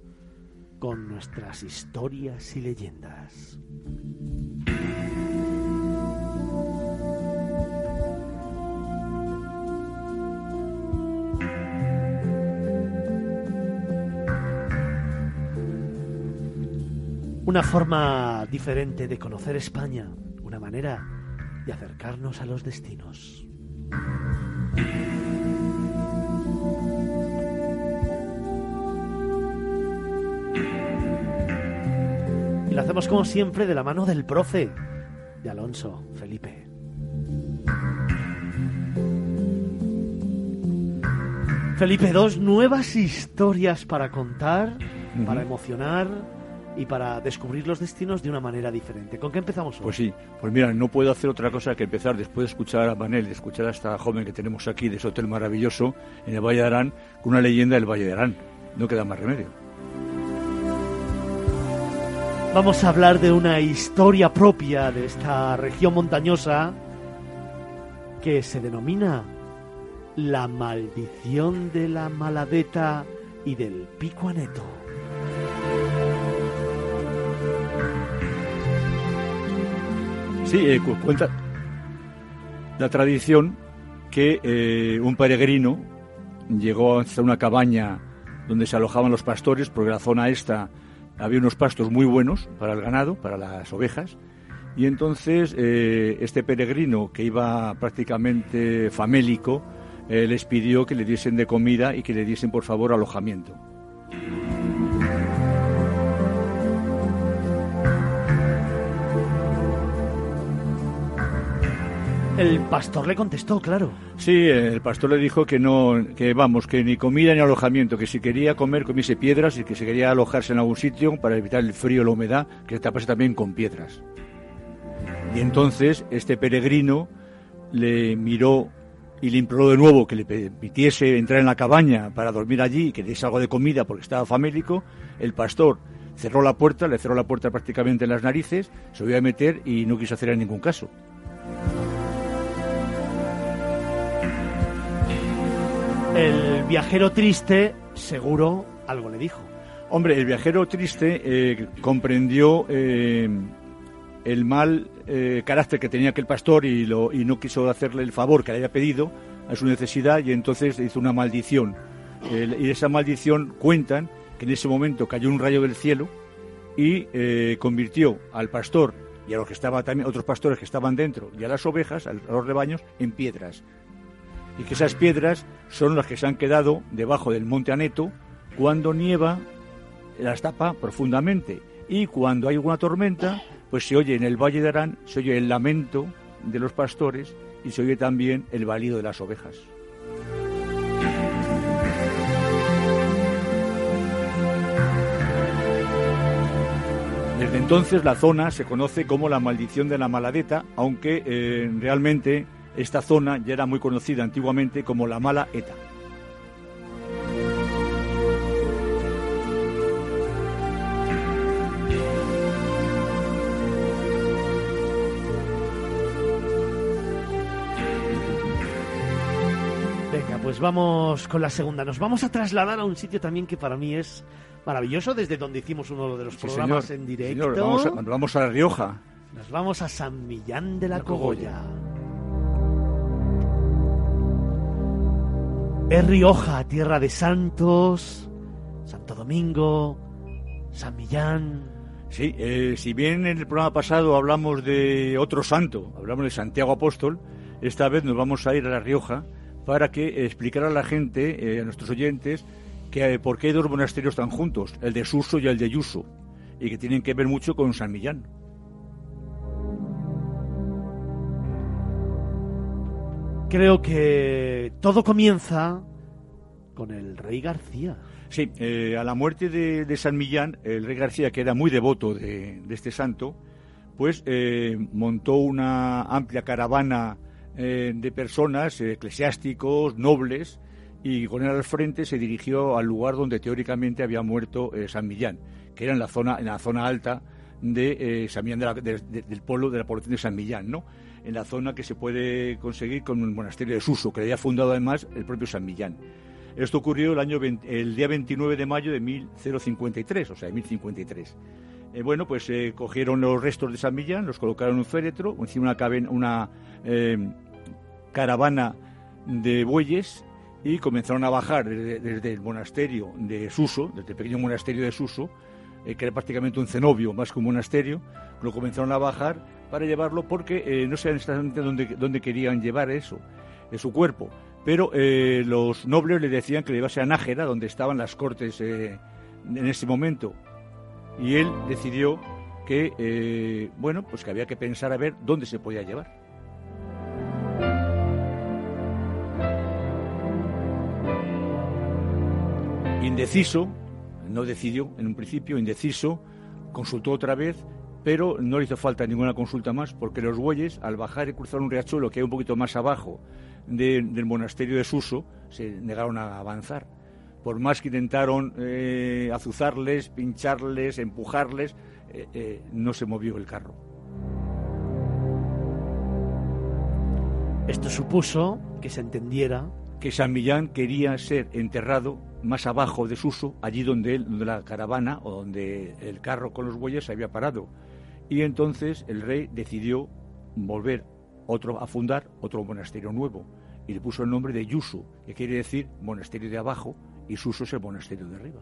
con nuestras historias y leyendas. Una forma diferente de conocer España, una manera de acercarnos a los destinos. Hacemos como siempre de la mano del profe, de Alonso, Felipe. Felipe, dos nuevas historias para contar, para emocionar y para descubrir los destinos de una manera diferente. ¿Con qué empezamos hoy? Pues sí, pues mira, no puedo hacer otra cosa que empezar después de escuchar a Manel, de escuchar a esta joven que tenemos aquí de ese hotel maravilloso en el Valle de Arán, con una leyenda del Valle de Arán. No queda más remedio. Vamos a hablar de una historia propia de esta región montañosa que se denomina la maldición de la maladeta y del pico aneto. Sí, eh, cu- cuenta la tradición que eh, un peregrino llegó hasta una cabaña donde se alojaban los pastores, porque la zona esta había unos pastos muy buenos para el ganado, para las ovejas, y entonces eh, este peregrino que iba prácticamente famélico eh, les pidió que le diesen de comida y que le diesen por favor alojamiento. El pastor le contestó, claro. Sí, el pastor le dijo que no, que vamos, que ni comida ni alojamiento, que si quería comer comiese piedras y que si quería alojarse en algún sitio para evitar el frío y la humedad, que se tapase también con piedras. Y entonces este peregrino le miró y le imploró de nuevo que le permitiese entrar en la cabaña para dormir allí y que le diese algo de comida porque estaba famélico. El pastor cerró la puerta, le cerró la puerta prácticamente en las narices, se volvió a meter y no quiso hacer en ningún caso. El viajero triste, seguro, algo le dijo. Hombre, el viajero triste eh, comprendió eh, el mal eh, carácter que tenía aquel pastor y, lo, y no quiso hacerle el favor que le había pedido a su necesidad y entonces hizo una maldición. Y esa maldición cuentan que en ese momento cayó un rayo del cielo y convirtió al pastor y a los que estaban también otros pastores que estaban dentro y a las ovejas, a los rebaños, en piedras. Y que esas piedras son las que se han quedado debajo del monte Aneto cuando nieva las tapa profundamente y cuando hay alguna tormenta, pues se oye en el Valle de Arán, se oye el lamento de los pastores y se oye también el balido de las ovejas. Desde entonces la zona se conoce como la maldición de la Maladeta, aunque eh, realmente esta zona ya era muy conocida antiguamente como la Mala Eta. Venga, pues vamos con la segunda. Nos vamos a trasladar a un sitio también que para mí es maravilloso, desde donde hicimos uno de los Sí, programas señor. en directo. Señor, vamos, a, vamos a La Rioja. Nos vamos a San Millán de la, La Cogolla. Cogolla. Es Rioja, tierra de santos, Santo Domingo, San Millán. Sí, eh, si bien en el programa pasado hablamos de otro santo, hablamos de Santiago Apóstol, esta vez nos vamos a ir a La Rioja para que explicara a la gente, eh, a nuestros oyentes, que por qué hay dos monasterios tan juntos, el de Suso y el de Yuso, y que tienen que ver mucho con San Millán. Creo que todo comienza con el rey García. Sí, eh, a la muerte de, San Millán, el rey García, que era muy devoto de, este santo, pues eh, montó una amplia caravana eh, de personas, eclesiásticos, nobles, y con él al frente se dirigió al lugar donde teóricamente había muerto San Millán, que era en la zona, en la zona alta de San Millán del pueblo de la población de San Millán, ¿no? En la zona que se puede conseguir con el monasterio de Suso, que había fundado además el propio San Millán. Esto ocurrió el, año el día 29 de mayo de 1053, o sea, de 1053. Eh, bueno, pues se cogieron los restos de San Millán, los colocaron en un féretro, encima una, una eh, caravana de bueyes y comenzaron a bajar desde, el monasterio de Suso, desde el pequeño monasterio de Suso, eh, que era prácticamente un cenobio más que un monasterio, lo comenzaron a bajar para llevarlo porque eh, no sabían exactamente dónde, dónde querían llevar eso, en su cuerpo. Pero eh, los nobles le decían que le llevase a Nájera, donde estaban las cortes eh, en ese momento. Y él decidió que, bueno, pues que había que pensar a ver dónde se podía llevar. Indeciso, no decidió en un principio, indeciso, consultó otra vez pero no le hizo falta ninguna consulta más porque los bueyes, al bajar y cruzar un riachuelo que hay un poquito más abajo del monasterio de Suso, se negaron a avanzar. Por más que intentaron eh, azuzarles, pincharles, empujarles, eh, eh, no se movió el carro. Esto supuso que se entendiera que San Millán quería ser enterrado más abajo de Suso, allí donde, donde la caravana o donde el carro con los bueyes se había parado y entonces el rey decidió volver otro, a fundar otro monasterio nuevo y le puso el nombre de Yusu, que quiere decir monasterio de abajo, y Suso es el monasterio de arriba.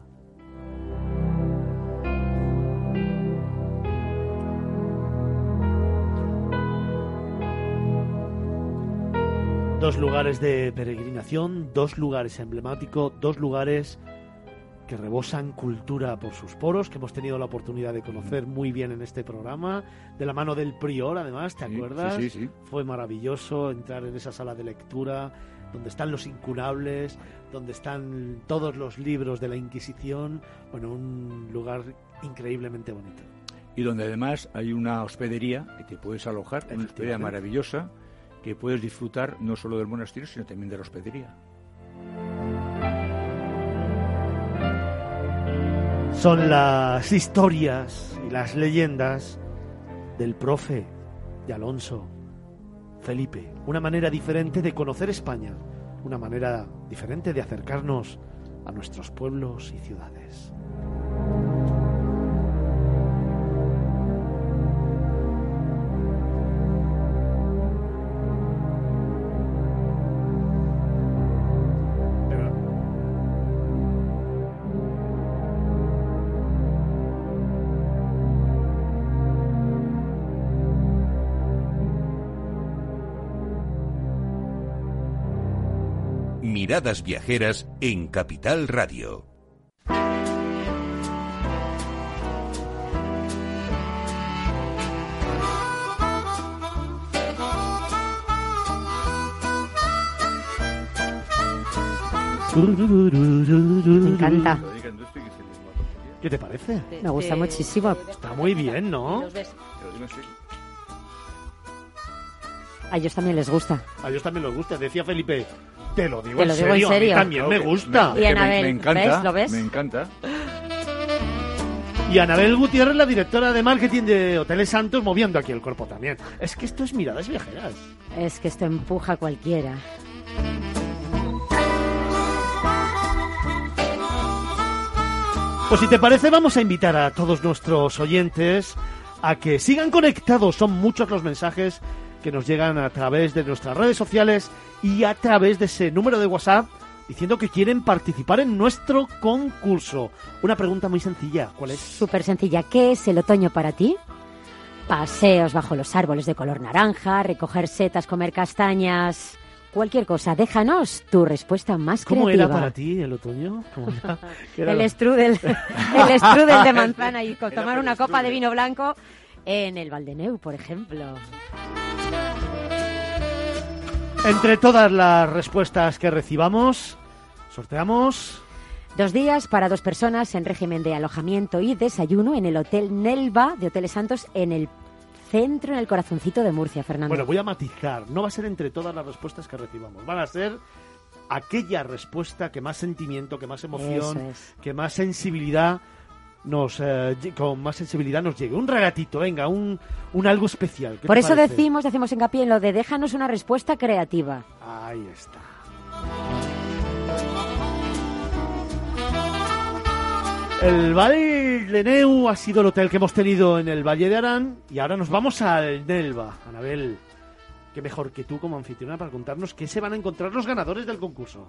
Dos lugares de peregrinación, dos lugares emblemáticos, dos lugares que rebosan cultura por sus poros, que hemos tenido la oportunidad de conocer muy bien en este programa, de la mano del prior, además, ¿te acuerdas? Sí, sí, Fue maravilloso entrar en esa sala de lectura donde están los incurables, donde están todos los libros de la Inquisición, bueno, un lugar increíblemente bonito. Y donde además hay una hospedería que te puedes alojar, una hospedería maravillosa, que puedes disfrutar no solo del monasterio, sino también de la hospedería. Son las historias y las leyendas del profe de Alonso Felipe. Una manera diferente de conocer España, una manera diferente de acercarnos a nuestros pueblos y ciudades. Miradas Viajeras en Capital Radio. Me encanta. ¿Qué te parece? Me gusta muchísimo. Está muy bien, ¿no? A ellos también les gusta. A ellos también les gusta. Decía Felipe, te lo digo, en, serio, también me gusta. y Anabel, me, encanta, ¿lo ves? Me encanta. Y Anabel Gutiérrez, la directora de marketing de Hoteles Santos, moviendo aquí el cuerpo también. Es que esto es miradas viajeras. Es que esto empuja a cualquiera. Pues si te parece, vamos a invitar a todos nuestros oyentes a que sigan conectados. Son muchos los mensajes que nos llegan a través de nuestras redes sociales y a través de ese número de WhatsApp diciendo que quieren participar en nuestro concurso. Una pregunta muy sencilla, ¿cuál es? Súper sencilla. ¿Qué es el otoño para ti? Paseos bajo los árboles de color naranja, recoger setas, comer castañas, cualquier cosa. Déjanos tu respuesta más ¿Cómo creativa. era para ti el otoño? ¿Cómo era? ¿Qué era El lo- strudel, el strudel de manzana y tomar una copa de vino blanco en el Valdeneu, por ejemplo. Entre todas las respuestas que recibamos, sorteamos Dos días para dos personas en régimen de alojamiento y desayuno en el Hotel Nelva de Hoteles Santos en el centro, en el corazoncito de Murcia, Fernando. Bueno, voy a matizar. No va a ser entre todas las respuestas que recibamos. Van a ser aquella respuesta que más sentimiento, que más emoción, es. que más sensibilidad nos eh, con más sensibilidad nos llegue. Un regatito, venga, un, un algo especial. ¿Qué Por eso parece? decimos, hacemos hincapié en lo de déjanos una respuesta creativa. Ahí está. El Valle de Neu ha sido el hotel que hemos tenido en el Valle de Arán y ahora nos vamos al Nelva. Anabel, qué mejor que tú como anfitriona para contarnos qué se van a encontrar los ganadores del concurso.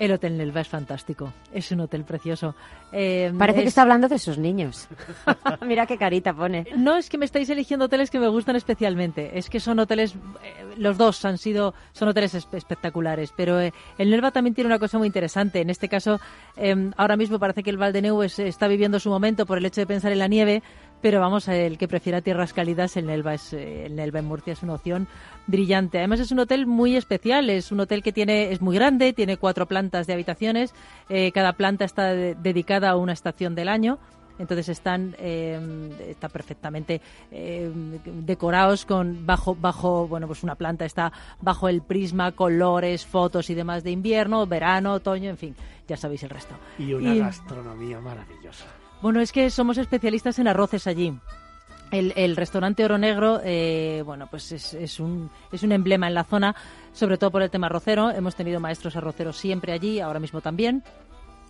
El Hotel Nelva es fantástico. Es un hotel precioso. Eh, Parece que es- está hablando de sus niños. Mira qué carita pone. No es que me estáis eligiendo hoteles que me gustan especialmente, es que son hoteles, eh, los dos han sido, son hoteles espe- espectaculares, pero eh, el Nelva también tiene una cosa muy interesante. En este caso, eh, ahora mismo parece que el Valdeneu es- está viviendo su momento por el hecho de pensar en la nieve, pero vamos, el que prefiera tierras cálidas, el Nelva, es, eh, el Nelva en Murcia es una opción brillante. Además es un hotel muy especial, es un hotel que tiene es muy grande, tiene cuatro plantas de habitaciones, eh, cada planta está de- dedicada a una estación del año. Entonces están eh, está perfectamente eh, decorados con bajo bajo bueno pues una planta está bajo el prisma colores fotos y demás de invierno verano otoño en fin ya sabéis el resto Y una Y- gastronomía maravillosa. Bueno, es que somos especialistas en arroces allí. El, restaurante Oro Negro, eh, bueno, pues es, es un, es un emblema en la zona, sobre todo por el tema arrocero. Hemos tenido maestros arroceros siempre allí, ahora mismo también.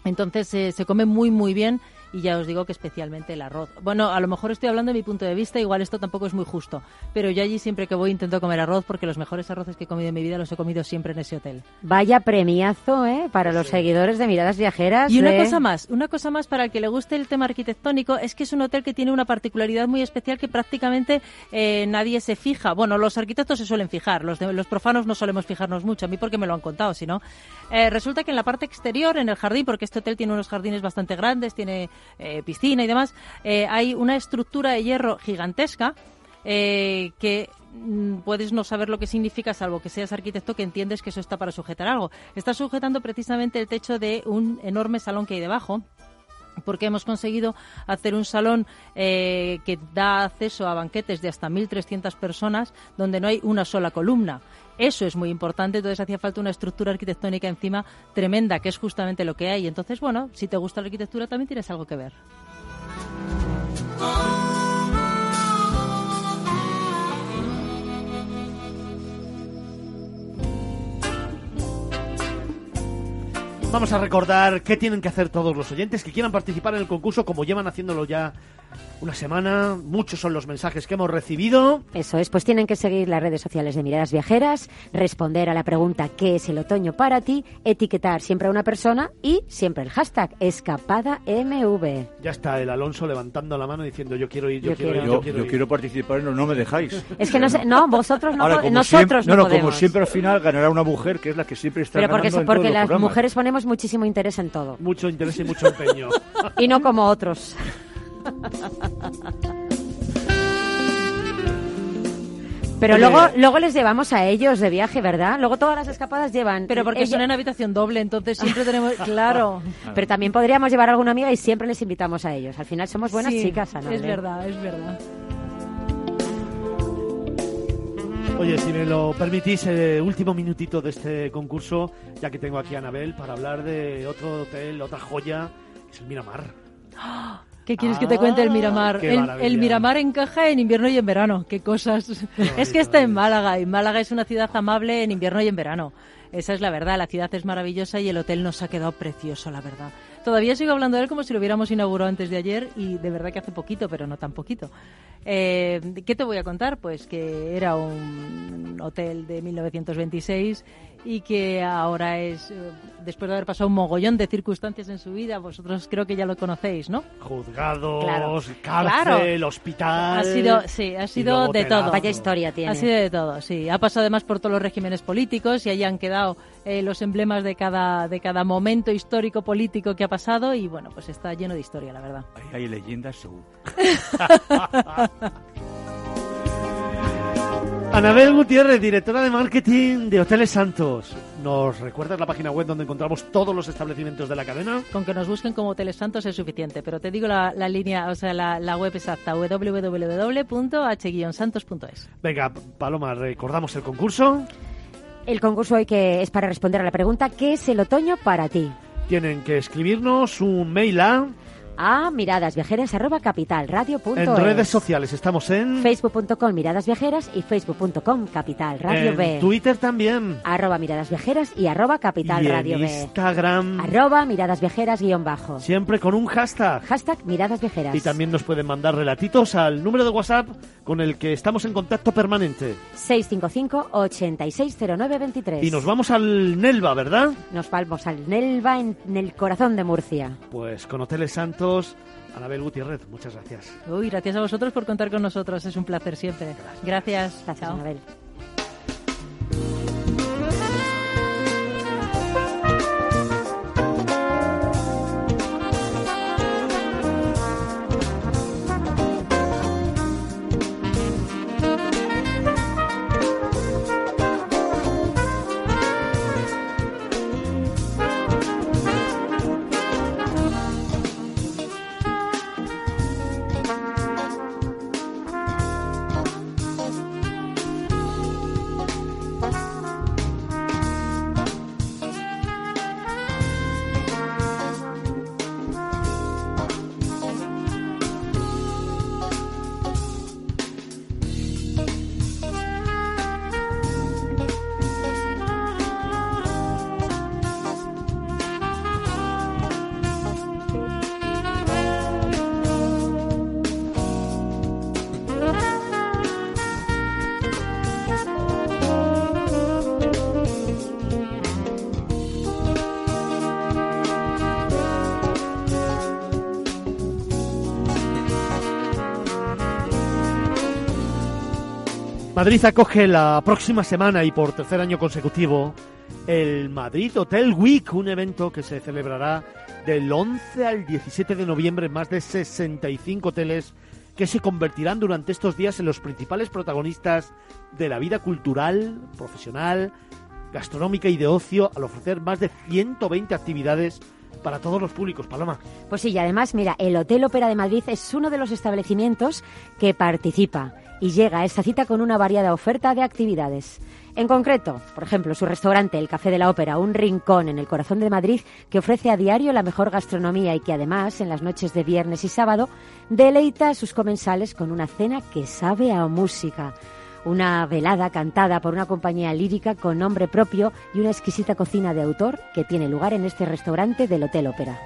Entonces eh, se come muy, muy bien y ya os digo que especialmente el arroz. Bueno, a lo mejor estoy hablando de mi punto de vista, igual esto tampoco es muy justo, pero yo allí siempre que voy intento comer arroz porque los mejores arroces que he comido en mi vida los he comido siempre en ese hotel. Vaya premiazo, ¿eh? Para los seguidores de Miradas Viajeras. Y una de- cosa más, una cosa más para el que le guste el tema arquitectónico es que es un hotel que tiene una particularidad muy especial que prácticamente eh, nadie se fija. Bueno, los arquitectos se suelen fijar, los, de- los profanos no solemos fijarnos mucho, a mí porque me lo han contado, si no. Eh, resulta que en la parte exterior, en el jardín, porque este hotel tiene unos jardines bastante grandes, tiene eh, piscina y demás, eh, hay una estructura de hierro gigantesca eh, que mm, puedes no saber lo que significa, salvo que seas arquitecto, que entiendes que eso está para sujetar algo. Está sujetando precisamente el techo de un enorme salón que hay debajo porque hemos conseguido hacer un salón eh, que da acceso a banquetes de hasta 1.300 personas donde no hay una sola columna. Eso es muy importante, entonces hacía falta una estructura arquitectónica encima tremenda, que es justamente lo que hay. Entonces, bueno, si te gusta la arquitectura también tienes algo que ver. Vamos a recordar qué tienen que hacer todos los oyentes que quieran participar en el concurso, como llevan haciéndolo ya una semana. Muchos son los mensajes que hemos recibido. Eso es, pues tienen que seguir las redes sociales de Miradas Viajeras, responder a la pregunta ¿qué es el otoño para ti? Etiquetar siempre a una persona y siempre el hashtag escapadamv. Ya está el Alonso levantando la mano diciendo yo quiero ir, yo, Yo quiero, quiero. ir, Yo, yo quiero yo ir. quiero participar, no, no me dejáis. Es que no sé, no, vosotros no, Ahora, po- como nosotros siempre, no, no, no, podemos. como siempre al final ganará una mujer que es la que siempre está Pero porque, ganando en porque todos las mujeres ponemos muchísimo interés en todo. Mucho interés y mucho empeño. Y no como otros. Pero Oye. luego, luego les llevamos a ellos de viaje, ¿verdad? Luego todas las escapadas llevan. Pero porque ella- son en habitación doble, entonces siempre tenemos... Claro. Pero también podríamos llevar a alguna amiga y siempre les invitamos a ellos. Al final somos buenas Sí, chicas, Ana. Es verdad, es verdad. Oye, si me lo permitís, eh, último minutito de este concurso, ya que tengo aquí a Anabel, para hablar de otro hotel, otra joya, que es el Miramar. ¿Qué quieres que te cuente el Miramar? el Miramar encaja en invierno y en verano. Qué cosas. es que está en Málaga y Málaga es una ciudad amable en invierno y en verano. Esa es la verdad. La ciudad es maravillosa y el hotel nos ha quedado precioso, la verdad. Todavía sigo hablando de él como si lo hubiéramos inaugurado antes de ayer y de verdad que hace poquito, pero no tan poquito. Eh, ¿Qué te voy a contar? Pues que era un hotel de 1926 y que ahora es, eh, después de haber pasado un mogollón de circunstancias en su vida, vosotros creo que ya lo conocéis, ¿no? Juzgados, cárcel, hospital. Ha sido, sí, ha sido de todo. Vaya historia tiene. Ha sido de todo, sí. Ha pasado además por todos los regímenes políticos y ahí han quedado eh, los emblemas de cada, de cada momento histórico político que ha pasado y bueno, pues está lleno de historia, la verdad. Ahí hay leyendas seguro. Anabel Gutiérrez, directora de marketing de Hoteles Santos. ¿Nos recuerdas la página web donde encontramos todos los establecimientos de la cadena? Con que nos busquen como Hoteles Santos es suficiente, pero te digo la, la línea, o sea, la, la web exacta, www.h-santos.es. Venga, Paloma, recordamos el concurso. El concurso hoy que es para responder a la pregunta ¿qué es el otoño para ti? Tienen que escribirnos un mail a a miradasviajeras arroba capitalradio.es. En redes sociales estamos en facebook.com miradas viajeras y facebook.com capital radio en B. Twitter también. Arroba miradas viajeras y arroba capital y radio en B. Instagram. Arroba miradas viajeras guion bajo. Siempre con un hashtag. Hashtag miradas viajeras. Y también nos pueden mandar relatitos al número de WhatsApp con el que estamos en contacto permanente. 655 860923. Y nos vamos al Nelva, ¿verdad? Nos vamos al Nelva en, en el corazón de Murcia. Pues con Hoteles Santos, Anabel Gutiérrez, muchas gracias. Uy, gracias a vosotros por contar con nosotros, es un placer siempre. Gracias. Gracias, Chao. Anabel. Madrid acoge la próxima semana y por tercer año consecutivo el Madrid Hotel Week, un evento que se celebrará del 11 al 17 de noviembre. En más de 65 hoteles que se convertirán durante estos días en los principales protagonistas de la vida cultural, profesional, gastronómica y de ocio al ofrecer más de 120 actividades para todos los públicos, Paloma. Pues sí, y además, mira, el Hotel Ópera de Madrid es uno de los establecimientos que participa y llega a esta cita con una variada oferta de actividades. En concreto, por ejemplo, su restaurante, el Café de la Ópera, un rincón en el corazón de Madrid que ofrece a diario la mejor gastronomía y que además, en las noches de viernes y sábado, deleita a sus comensales con una cena que sabe a música. Una velada cantada por una compañía lírica con nombre propio y una exquisita cocina de autor que tiene lugar en este restaurante del Hotel Ópera.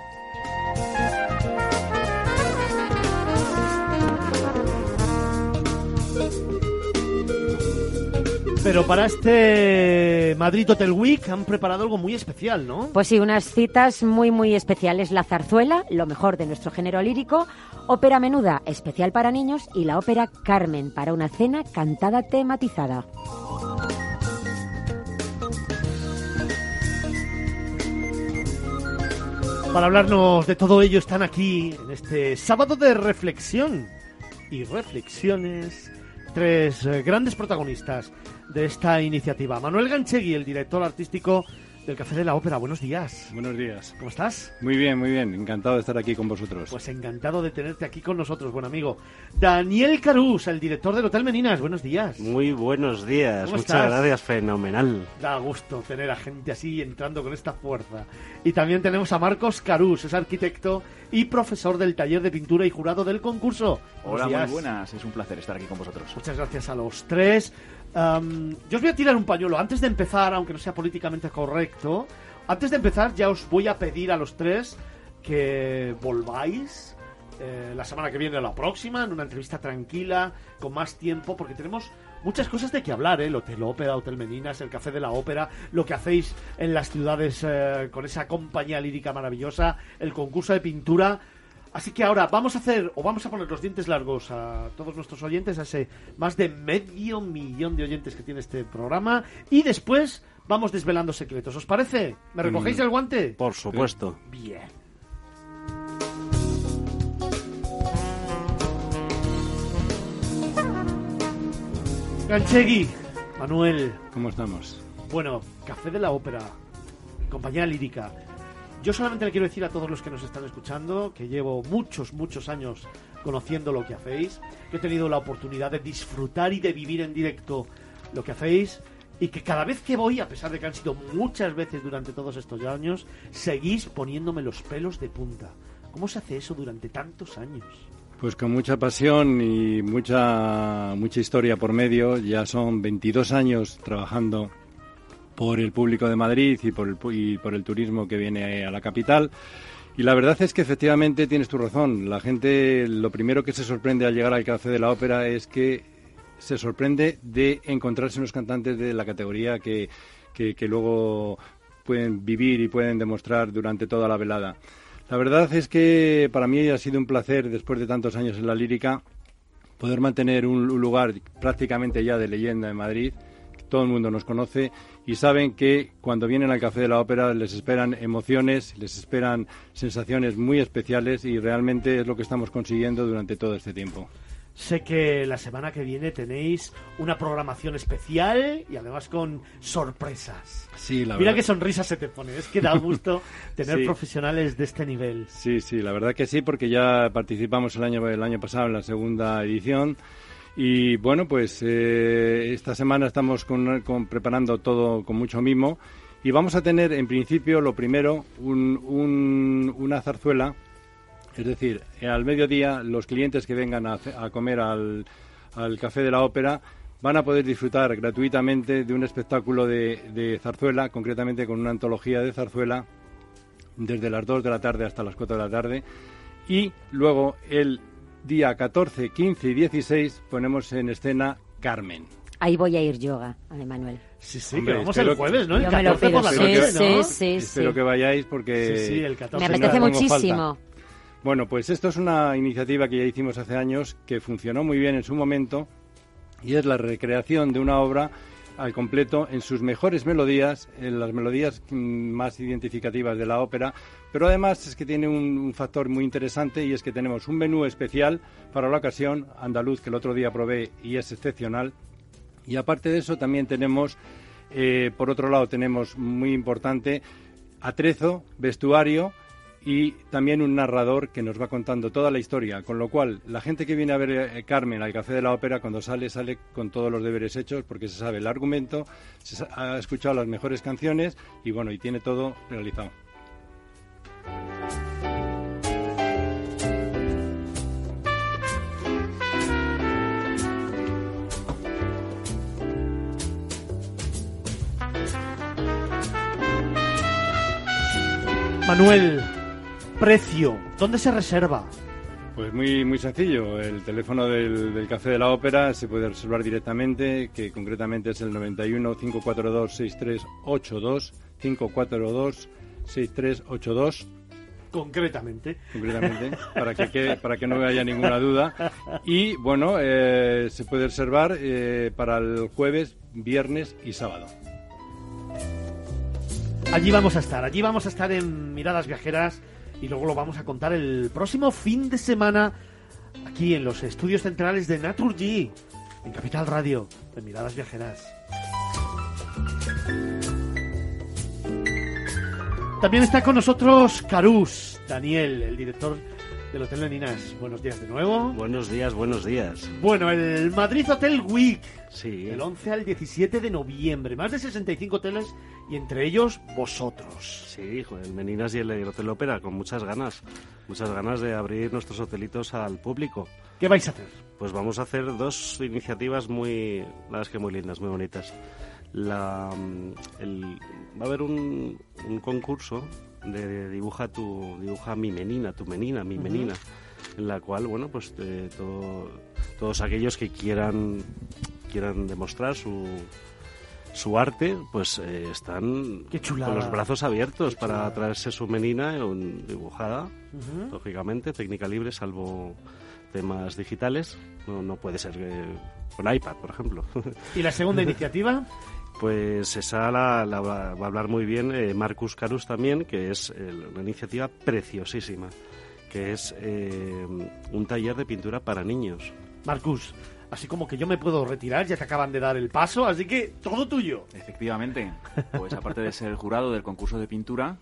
Pero para este Madrid Hotel Week han preparado algo muy especial, ¿no? Pues sí, unas citas muy muy especiales. La zarzuela, lo mejor de nuestro género lírico, ópera menuda, especial para niños, y la ópera Carmen, para una cena cantada tematizada. Para hablarnos de todo ello están aquí en este sábado de reflexión y reflexiones tres grandes protagonistas de esta iniciativa. Manuel Ganchegui, el director artístico del Café de la Ópera. Buenos días. Buenos días. ¿Cómo estás? Muy bien, muy bien. Encantado de estar aquí con vosotros. Pues encantado de tenerte aquí con nosotros, buen amigo. Daniel Carús, el director del Hotel Meninas. Buenos días. Muy buenos días. ¿Cómo Muchas estás? gracias. Fenomenal. Da gusto tener a gente así entrando con esta fuerza. Y también tenemos a Marcos Carús, es arquitecto y profesor del taller de pintura y jurado del concurso. Hola, muy buenas. Es un placer estar aquí con vosotros. Muchas gracias a los tres. Am, yo os voy a tirar un pañuelo. Antes de empezar, aunque no sea políticamente correcto, antes de empezar ya os voy a pedir a los tres que volváis eh, la semana que viene o la próxima en una entrevista tranquila, con más tiempo, porque tenemos muchas cosas de que hablar, ¿eh? El Hotel Ópera, Hotel Meninas, el Café de la Ópera, lo que hacéis en las ciudades eh, con esa compañía lírica maravillosa, el concurso de pintura. Así que ahora vamos a hacer, o vamos a poner los dientes largos a todos nuestros oyentes, a ese más de medio millón de oyentes que tiene este programa, y después vamos desvelando secretos. ¿Os parece? ¿Me recogéis Mm, el guante? Por supuesto. Bien. Ganchegui, Manuel. ¿Cómo estamos? Bueno, Café de la Ópera, compañía lírica. Yo solamente le quiero decir a todos los que nos están escuchando que llevo muchos, muchos años conociendo lo que hacéis, que he tenido la oportunidad de disfrutar y de vivir en directo lo que hacéis y que cada vez que voy, a pesar de que han sido muchas veces durante todos estos años, seguís poniéndome los pelos de punta. ¿Cómo se hace eso durante tantos años? Pues con mucha pasión y mucha, mucha historia por medio. Ya son 22 años trabajando por el público de Madrid y por el, y por el turismo que viene a la capital. Y la verdad es que efectivamente tienes tu razón. La gente lo primero que se sorprende al llegar al Café de la Ópera es que se sorprende de encontrarse unos cantantes de la categoría que, que, que luego pueden vivir y pueden demostrar durante toda la velada. La verdad es que para mí ha sido un placer, después de tantos años en la lírica, poder mantener un lugar prácticamente ya de leyenda en Madrid. Todo el mundo nos conoce y saben que cuando vienen al Café de la Ópera les esperan emociones, les esperan sensaciones muy especiales y realmente es lo que estamos consiguiendo durante todo este tiempo. Sé que la semana que viene tenéis una programación especial y además con sorpresas. Sí, la Mira qué sonrisa se te pone. Es que da gusto tener Sí. profesionales de este nivel. Sí, sí, la verdad que sí, porque ya participamos el año, el año pasado en la segunda edición. Y bueno, pues eh, esta semana estamos con- preparando todo con mucho mimo. Y vamos a tener, en principio, lo primero, un- un- una zarzuela. Es decir, eh, al mediodía, los clientes que vengan a, comer al, al Café de la Ópera van a poder disfrutar gratuitamente de un espectáculo de, de zarzuela, concretamente con una antología de zarzuela desde las 2 de la tarde hasta las 4 de la tarde. Y luego el día 14, 15 y 16 ponemos en escena Carmen. Ahí voy a ir yoga, a Manuel. Sí, sí, Hombre, que vamos el jueves, ¿no? El Yo me lo 14 por la pido, noche, sí, ¿no? sí, sí. Espero que vayáis porque... Sí, sí, el 14. Me apetece muchísimo. falta. Bueno, pues esto es una iniciativa que ya hicimos hace años, que funcionó muy bien en su momento, y es la recreación de una obra al completo en sus mejores melodías, en las melodías más identificativas de la ópera, pero además es que tiene un, un factor muy interesante y es que tenemos un menú especial para la ocasión, andaluz, que el otro día probé y es excepcional, y aparte de eso también tenemos, eh, por otro lado, tenemos muy importante atrezo, vestuario y también un narrador que nos va contando toda la historia, con lo cual la gente que viene a ver eh, Carmen al Café de la Ópera cuando sale sale con todos los deberes hechos porque se sabe el argumento, se ha escuchado las mejores canciones y bueno, y tiene todo realizado. Manuel, precio, ¿dónde se reserva? Pues muy, muy sencillo. El teléfono del, del Café de la Ópera se puede reservar directamente, que concretamente es el 91 542 6382 542 6382 Concretamente. concretamente, para que, quede- para que no haya ninguna duda. Y bueno, eh, se puede reservar eh, para el jueves, viernes y sábado. Allí vamos a estar, allí vamos a estar en Miradas Viajeras y luego lo vamos a contar el próximo fin de semana aquí en los estudios centrales de Naturgy, en Capital Radio, de Miradas Viajeras. También está con nosotros Carús, Daniel, el director del Hotel Leninas. Buenos días de nuevo. Buenos días, buenos días. Bueno, el Madrid Hotel Week, Sí. del 11 al 17 de noviembre. Más de 65 hoteles y entre ellos vosotros. Sí, el Meninas y el Hotel Ópera, con muchas ganas. Muchas ganas de abrir nuestros hotelitos al público. ¿Qué vais a hacer? Pues vamos a hacer dos iniciativas muy, la verdad es que muy lindas, muy bonitas. La, mm, el- va a haber un, un concurso de dibuja tu dibuja mi menina, tu menina, mi menina, en la cual bueno pues eh, todo- todos aquellos que quieran quieran demostrar su, su arte, pues eh, están con los brazos abiertos para traerse su menina dibujada, lógicamente, técnica libre, salvo temas digitales. No, no puede ser eh, con iPad, por ejemplo. ¿Y la segunda iniciativa? Pues esa la, la va, va a hablar muy bien eh, Marcus Carus también, que es eh, una iniciativa preciosísima, que es eh, un taller de pintura para niños. Marcus, así como que yo me puedo retirar, ya te acaban de dar el paso, así que todo tuyo. Efectivamente, pues aparte de ser jurado del concurso de pintura,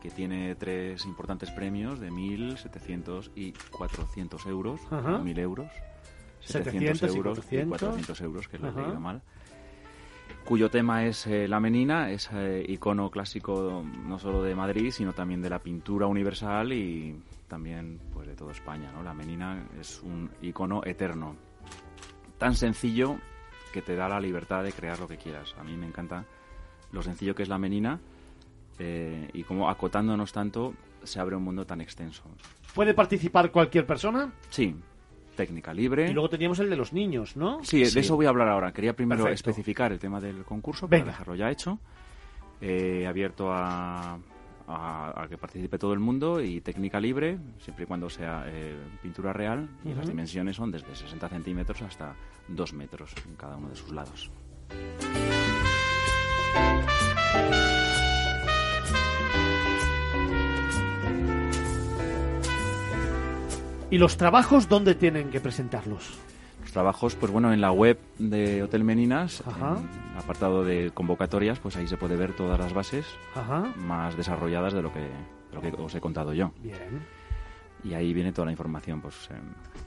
que tiene tres importantes premios de 1.000, 700 y 400 euros, Ajá. 1.000 euros, 700 y euros 400. 400 euros, que lo he leído mal, cuyo tema es eh, la menina, es eh, icono clásico no solo de Madrid, sino también de la pintura universal y también pues de toda España. ¿no? La menina es un icono eterno, tan sencillo que te da la libertad de crear lo que quieras. A mí me encanta lo sencillo que es la menina eh, y como acotándonos tanto se abre un mundo tan extenso. ¿Puede participar cualquier persona? Sí, técnica libre. Y luego teníamos el de los niños, ¿no? Sí, de eso voy a hablar ahora. Quería primero Perfecto. especificar el tema del concurso Venga. para dejarlo ya hecho. Eh, abierto a, a- a que participe todo el mundo y técnica libre, siempre y cuando sea eh, pintura real. Y las dimensiones son desde 60 centímetros hasta 2 metros en cada uno de sus lados. ¿Y los trabajos dónde tienen que presentarlos? Los trabajos, pues bueno, en la web de Hotel Meninas, Ajá. en el apartado de convocatorias, pues ahí se puede ver todas las bases Ajá. más desarrolladas de lo que, de lo que os he contado yo. Bien, Y ahí viene toda la información, pues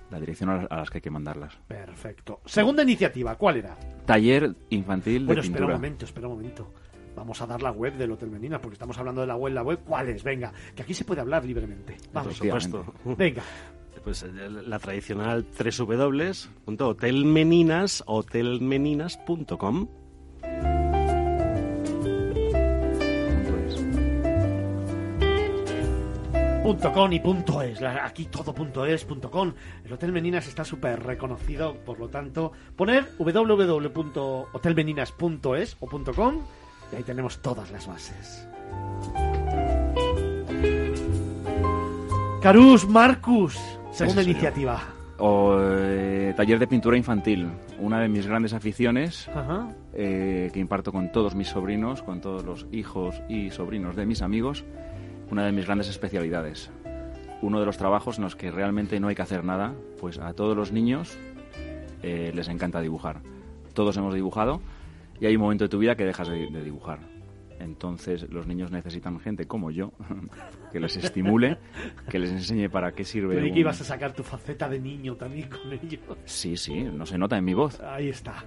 la dirección a las- a las que hay que mandarlas. perfecto. Segunda iniciativa, ¿cuál era? Taller infantil Bueno, de espera pintura. un momento, espera un momento. Vamos a dar la web del Hotel Menina, porque estamos hablando de la web, la web, ¿cuál es? Venga, que aquí se puede hablar libremente. Vamos. Por supuesto. Venga. Pues eh, la tradicional www.hotelmeninas, hotelmeninas.com. Punto .com y punto .es. Aquí todo punto .es, punto .com. El Hotel Meninas está súper reconocido, por lo tanto, poner www.hotelmeninas.es o punto .com y ahí tenemos todas las bases. Carus, Marcus, segunda yo. iniciativa. O eh, taller de pintura infantil, una de mis grandes aficiones Ajá. eh, que imparto con todos mis sobrinos, con todos los hijos y sobrinos de mis amigos, una de mis grandes especialidades. Uno de los trabajos en los que realmente no hay que hacer nada, pues a todos los niños eh, les encanta dibujar. Todos hemos dibujado y hay un momento de tu vida que dejas de, de dibujar. Entonces los niños necesitan gente como yo que les estimule, que les enseñe para qué sirve. Creí un- que ibas a sacar tu faceta de niño también con ellos. Sí, sí, no se nota en mi voz. Ahí está.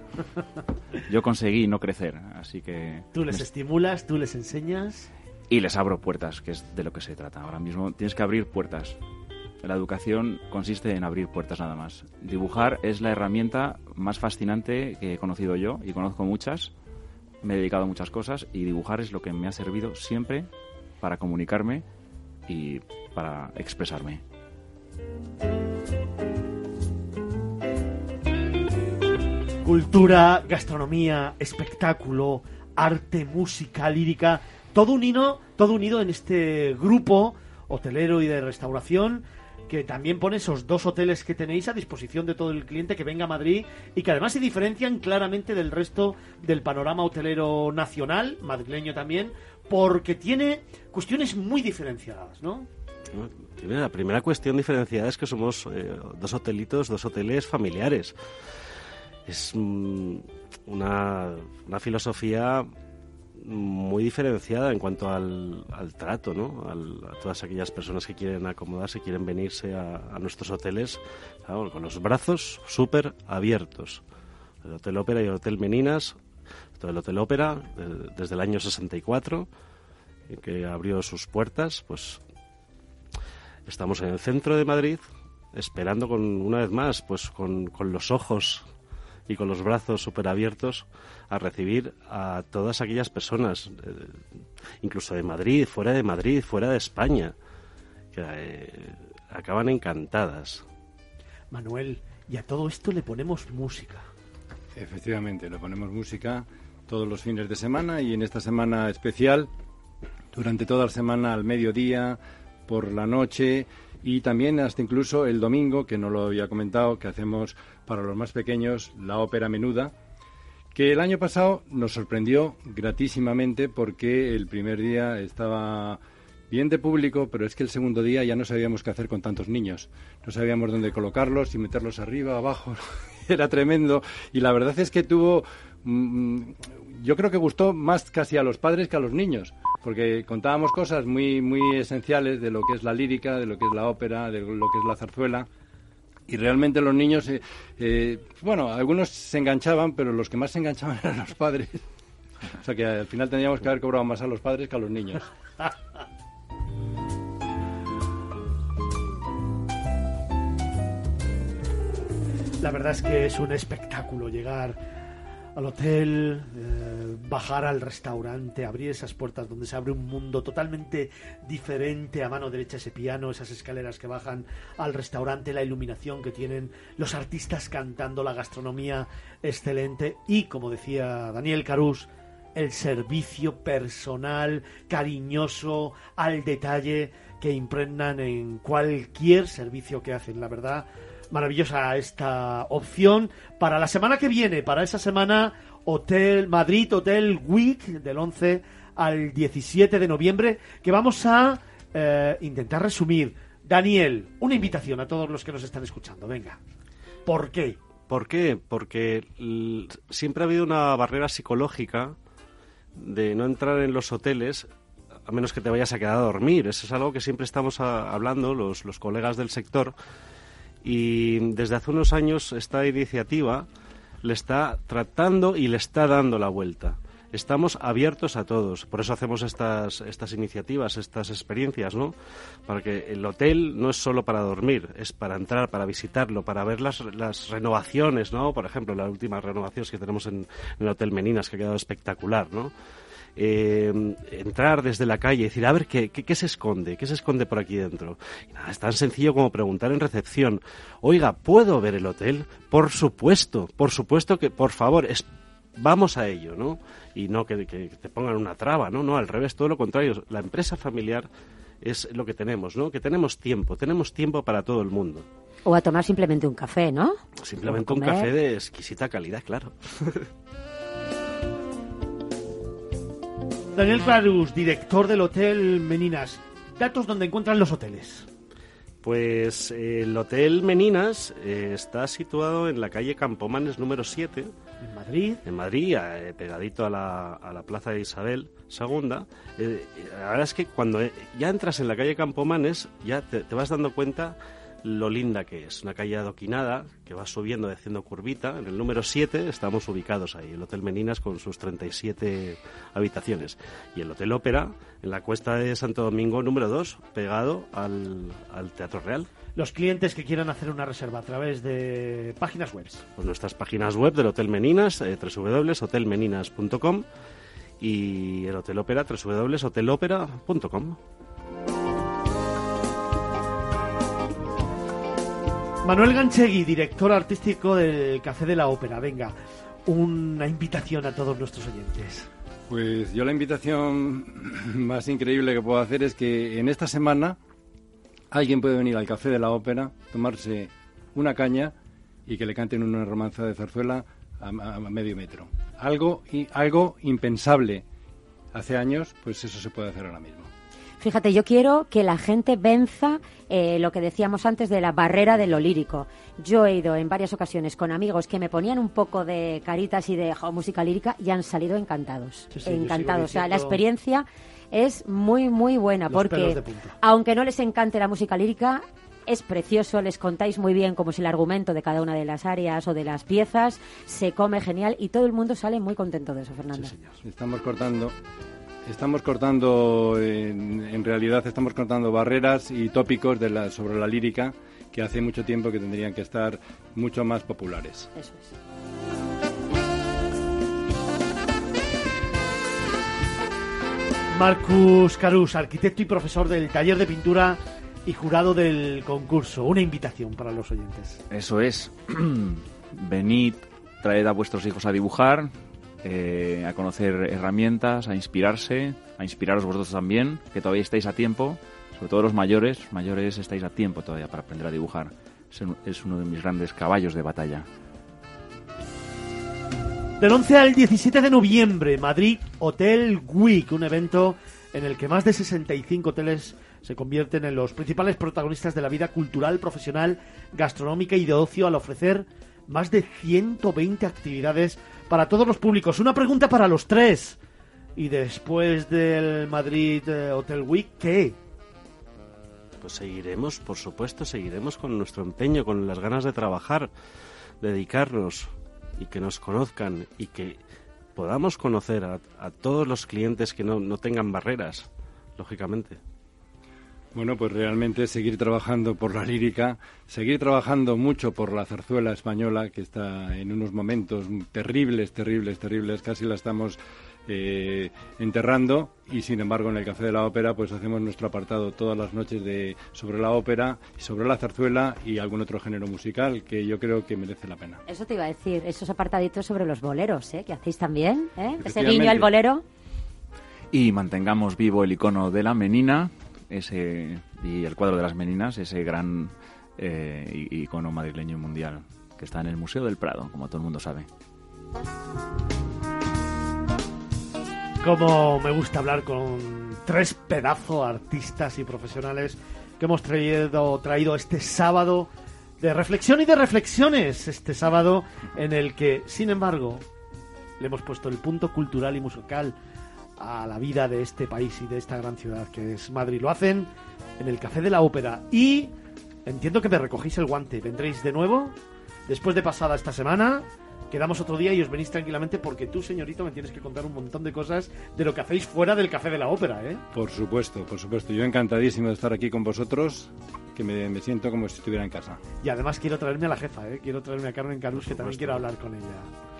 Yo conseguí no crecer, así que... Tú les me- estimulas, tú les enseñas. Y les abro puertas, que es de lo que se trata. Ahora mismo tienes que abrir puertas. La educación consiste en abrir puertas nada más. Dibujar es la herramienta más fascinante que he conocido yo y conozco muchas. Me he dedicado a muchas cosas y dibujar es lo que me ha servido siempre para comunicarme y para expresarme. Cultura, gastronomía, espectáculo, arte, música, lírica, todo unido, todo unido en este grupo hotelero y de restauración que también pone esos dos hoteles que tenéis a disposición de todo el cliente que venga a Madrid y que además se diferencian claramente del resto del panorama hotelero nacional, madrileño también, porque tiene cuestiones muy diferenciadas, ¿no? La primera cuestión diferenciada es que somos eh, dos hotelitos, dos hoteles familiares. Es mm, una, una filosofía muy diferenciada en cuanto al, al trato, ¿no? Al- a todas aquellas personas que quieren acomodarse, quieren venirse a, a nuestros hoteles, claro, con los brazos súper abiertos. El Hotel Ópera y el Hotel Meninas, todo el Hotel Ópera, desde el año 64, eh, que abrió sus puertas, pues estamos en el centro de Madrid esperando con una vez más pues con, con los ojos y con los brazos súper abiertos a recibir a todas aquellas personas eh, incluso de Madrid fuera de Madrid fuera de España que eh, acaban encantadas Manuel, y a todo esto le ponemos música. Efectivamente, le ponemos música todos los fines de semana y en esta semana especial, durante toda la semana al mediodía, por la noche y también hasta incluso el domingo, que no lo había comentado, que hacemos para los más pequeños la ópera menuda, que el año pasado nos sorprendió gratísimamente porque el primer día estaba bien de público, pero es que el segundo día ya no sabíamos qué hacer con tantos niños. No sabíamos dónde colocarlos, si meterlos arriba, abajo. Era tremendo. Y la verdad es que tuvo... Mm, yo creo que gustó más casi a los padres que a los niños, porque contábamos cosas muy, muy esenciales de lo que es la lírica, de lo que es la ópera, de lo que es la zarzuela y realmente los niños, eh, eh, bueno, algunos se enganchaban, pero los que más se enganchaban eran los padres. O sea que al final tendríamos que haber cobrado más a los padres que a los niños. La verdad es que es un espectáculo llegar al hotel, eh, bajar al restaurante, abrir esas puertas donde se abre un mundo totalmente diferente. A mano derecha ese piano, esas escaleras que bajan al restaurante, la iluminación que tienen los artistas cantando, la gastronomía excelente y, como decía Daniel Carús, el servicio personal, cariñoso, al detalle que impregnan en cualquier servicio que hacen. La verdad, maravillosa esta opción para la semana que viene, para esa semana Hotel Madrid Hotel Week del 11 al 17 de noviembre que vamos a eh, intentar resumir. Daniel, una invitación a todos los que nos están escuchando. Venga. ¿Por qué? ¿Por qué? Porque siempre ha habido una barrera psicológica de no entrar en los hoteles a menos que te vayas a quedar a dormir. Eso es algo que siempre estamos hablando los, los colegas del sector y desde hace unos años esta iniciativa le está tratando y le está dando la vuelta. Estamos abiertos a todos, por eso hacemos estas, estas iniciativas, estas experiencias, ¿no? Para que el hotel no es solo para dormir, es para entrar, para visitarlo, para ver las, las renovaciones, ¿no? Por ejemplo, las últimas renovaciones que tenemos en, en el Hotel Meninas, que ha quedado espectacular, ¿no? Eh, entrar desde la calle y decir, a ver, ¿qué, ¿qué, se esconde? ¿Qué se esconde por aquí dentro? Y nada, es tan sencillo como preguntar en recepción, oiga, ¿puedo ver el hotel? Por supuesto, por supuesto que, por favor, es, vamos a ello, ¿no? Y no que, que, te pongan una traba, ¿no? No, al revés, todo lo contrario. La empresa familiar es lo que tenemos, ¿no? Que tenemos tiempo, tenemos tiempo para todo el mundo. O a tomar simplemente un café, ¿no? Simplemente un café de exquisita calidad, claro. Daniel Clarus, director del Hotel Meninas. Datos donde encuentran los hoteles. Pues el Hotel Meninas eh, está situado en la calle Campomanes número 7. ¿En Madrid? En Madrid, eh, pegadito a la, a la, Plaza de Isabel II. Eh, la verdad es que cuando ya entras en la calle Campomanes, ya te, te vas dando cuenta lo linda que es. Una calle adoquinada que va subiendo, haciendo curvita. En el número 7 estamos ubicados ahí, el Hotel Meninas con sus 37 habitaciones. Y el Hotel Ópera en la cuesta de Santo Domingo número 2, pegado al, al Teatro Real los clientes que quieran hacer una reserva a través de páginas web. Pues nuestras páginas web del Hotel Meninas, eh, www.hotelmeninas.com y el Hotel Ópera, www.hotelopera.com. Manuel Ganchegui, director artístico del Café de la Ópera. Venga, una invitación a todos nuestros oyentes. Pues yo la invitación más increíble que puedo hacer es que en esta semana alguien puede venir al Café de la Ópera, tomarse una caña y que le canten una romanza de zarzuela a, a, medio metro. Algo, y, algo impensable hace años, pues eso se puede hacer ahora mismo. Fíjate, yo quiero que la gente venza eh, lo que decíamos antes de la barrera de lo lírico. Yo he ido en varias ocasiones con amigos que me ponían un poco de caritas y de oh, música lírica y han salido encantados. Sí, sí, encantados. O sea, la experiencia es muy, muy buena Los porque, aunque no les encante la música lírica, es precioso, les contáis muy bien cómo es el argumento de cada una de las áreas o de las piezas, se come genial y todo el mundo sale muy contento de eso, Fernando. Estamos cortando Estamos cortando, en, en, realidad estamos cortando barreras y tópicos de la, sobre la lírica que hace mucho tiempo que tendrían que estar mucho más populares. Eso es. Marcus Carus, arquitecto y profesor del taller de pintura y jurado del concurso. Una invitación para los oyentes. Eso es. Venid traed a vuestros hijos a dibujar, eh, a conocer herramientas, a inspirarse, a inspiraros vosotros también, que todavía estáis a tiempo, sobre todo los mayores, mayores estáis a tiempo todavía para aprender a dibujar. Es uno de mis grandes caballos de batalla. Del 11 al 17 de noviembre, Madrid Hotel Week, un evento en el que más de 65 hoteles se convierten en los principales protagonistas de la vida cultural, profesional, gastronómica y de ocio al ofrecer más de 120 actividades para todos los públicos. Una pregunta para los tres. Y después del Madrid eh, Hotel Week, ¿qué? Pues seguiremos, por supuesto, seguiremos con nuestro empeño, con las ganas de trabajar, dedicarnos y que nos conozcan y que podamos conocer a, todos los clientes que no, no tengan barreras, lógicamente. Bueno, pues realmente seguir trabajando por la lírica, seguir trabajando mucho por la zarzuela española, que está en unos momentos terribles, terribles, terribles, casi la estamos eh, enterrando y sin embargo en el Café de la Ópera pues hacemos nuestro apartado todas las noches de sobre la ópera, sobre la zarzuela y algún otro género musical que yo creo que merece la pena. Eso te iba a decir, esos apartaditos sobre los boleros, ¿eh? que hacéis también, ¿eh? ese guiño al bolero. Y mantengamos vivo el icono de la menina, ese y el cuadro de las meninas, ese gran eh, icono madrileño mundial que está en el Museo del Prado, como todo el mundo sabe. Como me gusta hablar con tres pedazos artistas y profesionales que hemos traído, traído este sábado de reflexión y de reflexiones. Este sábado en el que, sin embargo, le hemos puesto el punto cultural y musical a la vida de este país y de esta gran ciudad que es Madrid. Lo hacen en el Café de la Ópera y entiendo que me recogéis el guante. ¿Vendréis de nuevo? Después de pasada esta semana, quedamos otro día y os venís tranquilamente porque tú, señorito, me tienes que contar un montón de cosas de lo que hacéis fuera del Café de la Ópera, ¿eh? Por supuesto, por supuesto. Yo encantadísimo de estar aquí con vosotros, que me, siento como si estuviera en casa. Y además quiero traerme a la jefa, ¿eh? Quiero traerme a Carmen Carus, que también quiero hablar con ella.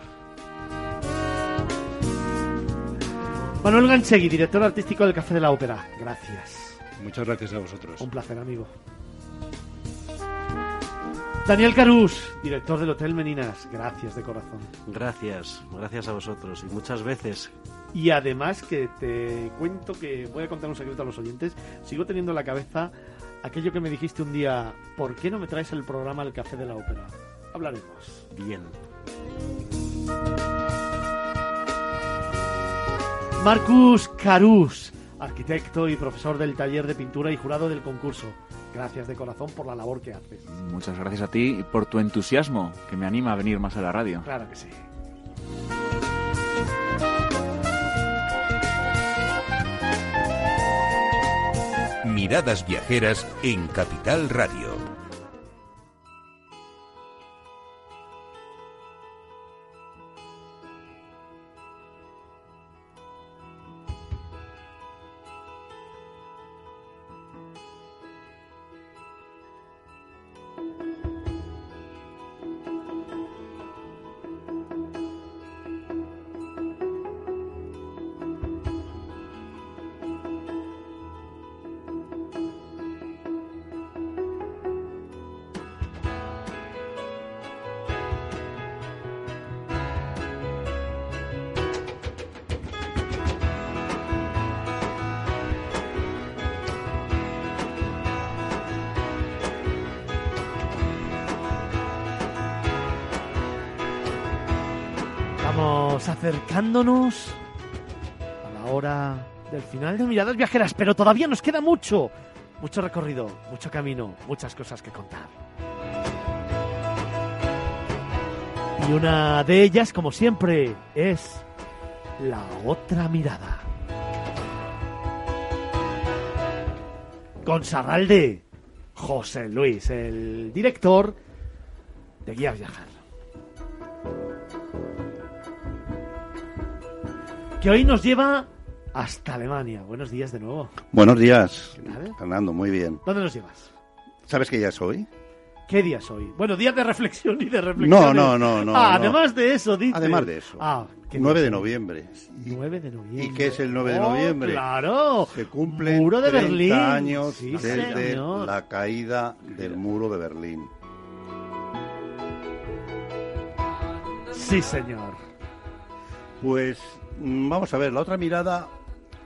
Manuel Ganchegui, director artístico del Café de la Ópera. Gracias. Muchas gracias a vosotros. Un placer, amigo. Daniel Carús, director del Hotel Meninas. Gracias de corazón. Gracias, gracias a vosotros y muchas veces. Y además que te cuento que voy a contar un secreto a los oyentes. Sigo teniendo en la cabeza aquello que me dijiste un día. ¿Por qué no me traes el programa El Café de la Ópera? Hablaremos. Bien. Marcus Carús, arquitecto y profesor del taller de pintura y jurado del concurso. Gracias de corazón por la labor que haces. Muchas gracias a ti y por tu entusiasmo, que me anima a venir más a la radio. Claro que sí. Miradas viajeras en Capital Radio. Acercándonos a la hora del final de Miradas Viajeras, pero todavía nos queda mucho, mucho recorrido, mucho camino, muchas cosas que contar. Y una de ellas, como siempre, es la otra mirada. Con Sarralde, José Luis, el director de Guía Viajar. Que hoy nos lleva hasta Alemania. Buenos días de nuevo. Buenos días, Fernando, muy bien. ¿Dónde nos llevas? ¿Sabes qué día es hoy? ¿Qué día es hoy? Bueno, día de reflexión y de reflexión. No, no, no, no. Ah, además de eso, dice. Además de eso. Ah, 9 de noviembre. 9 de noviembre. ¿Y qué es el 9 de noviembre? claro. Se cumplen muro de 30 Berlín. años desde la caída del muro de Berlín. Sí, señor. Pues vamos a ver, la otra mirada,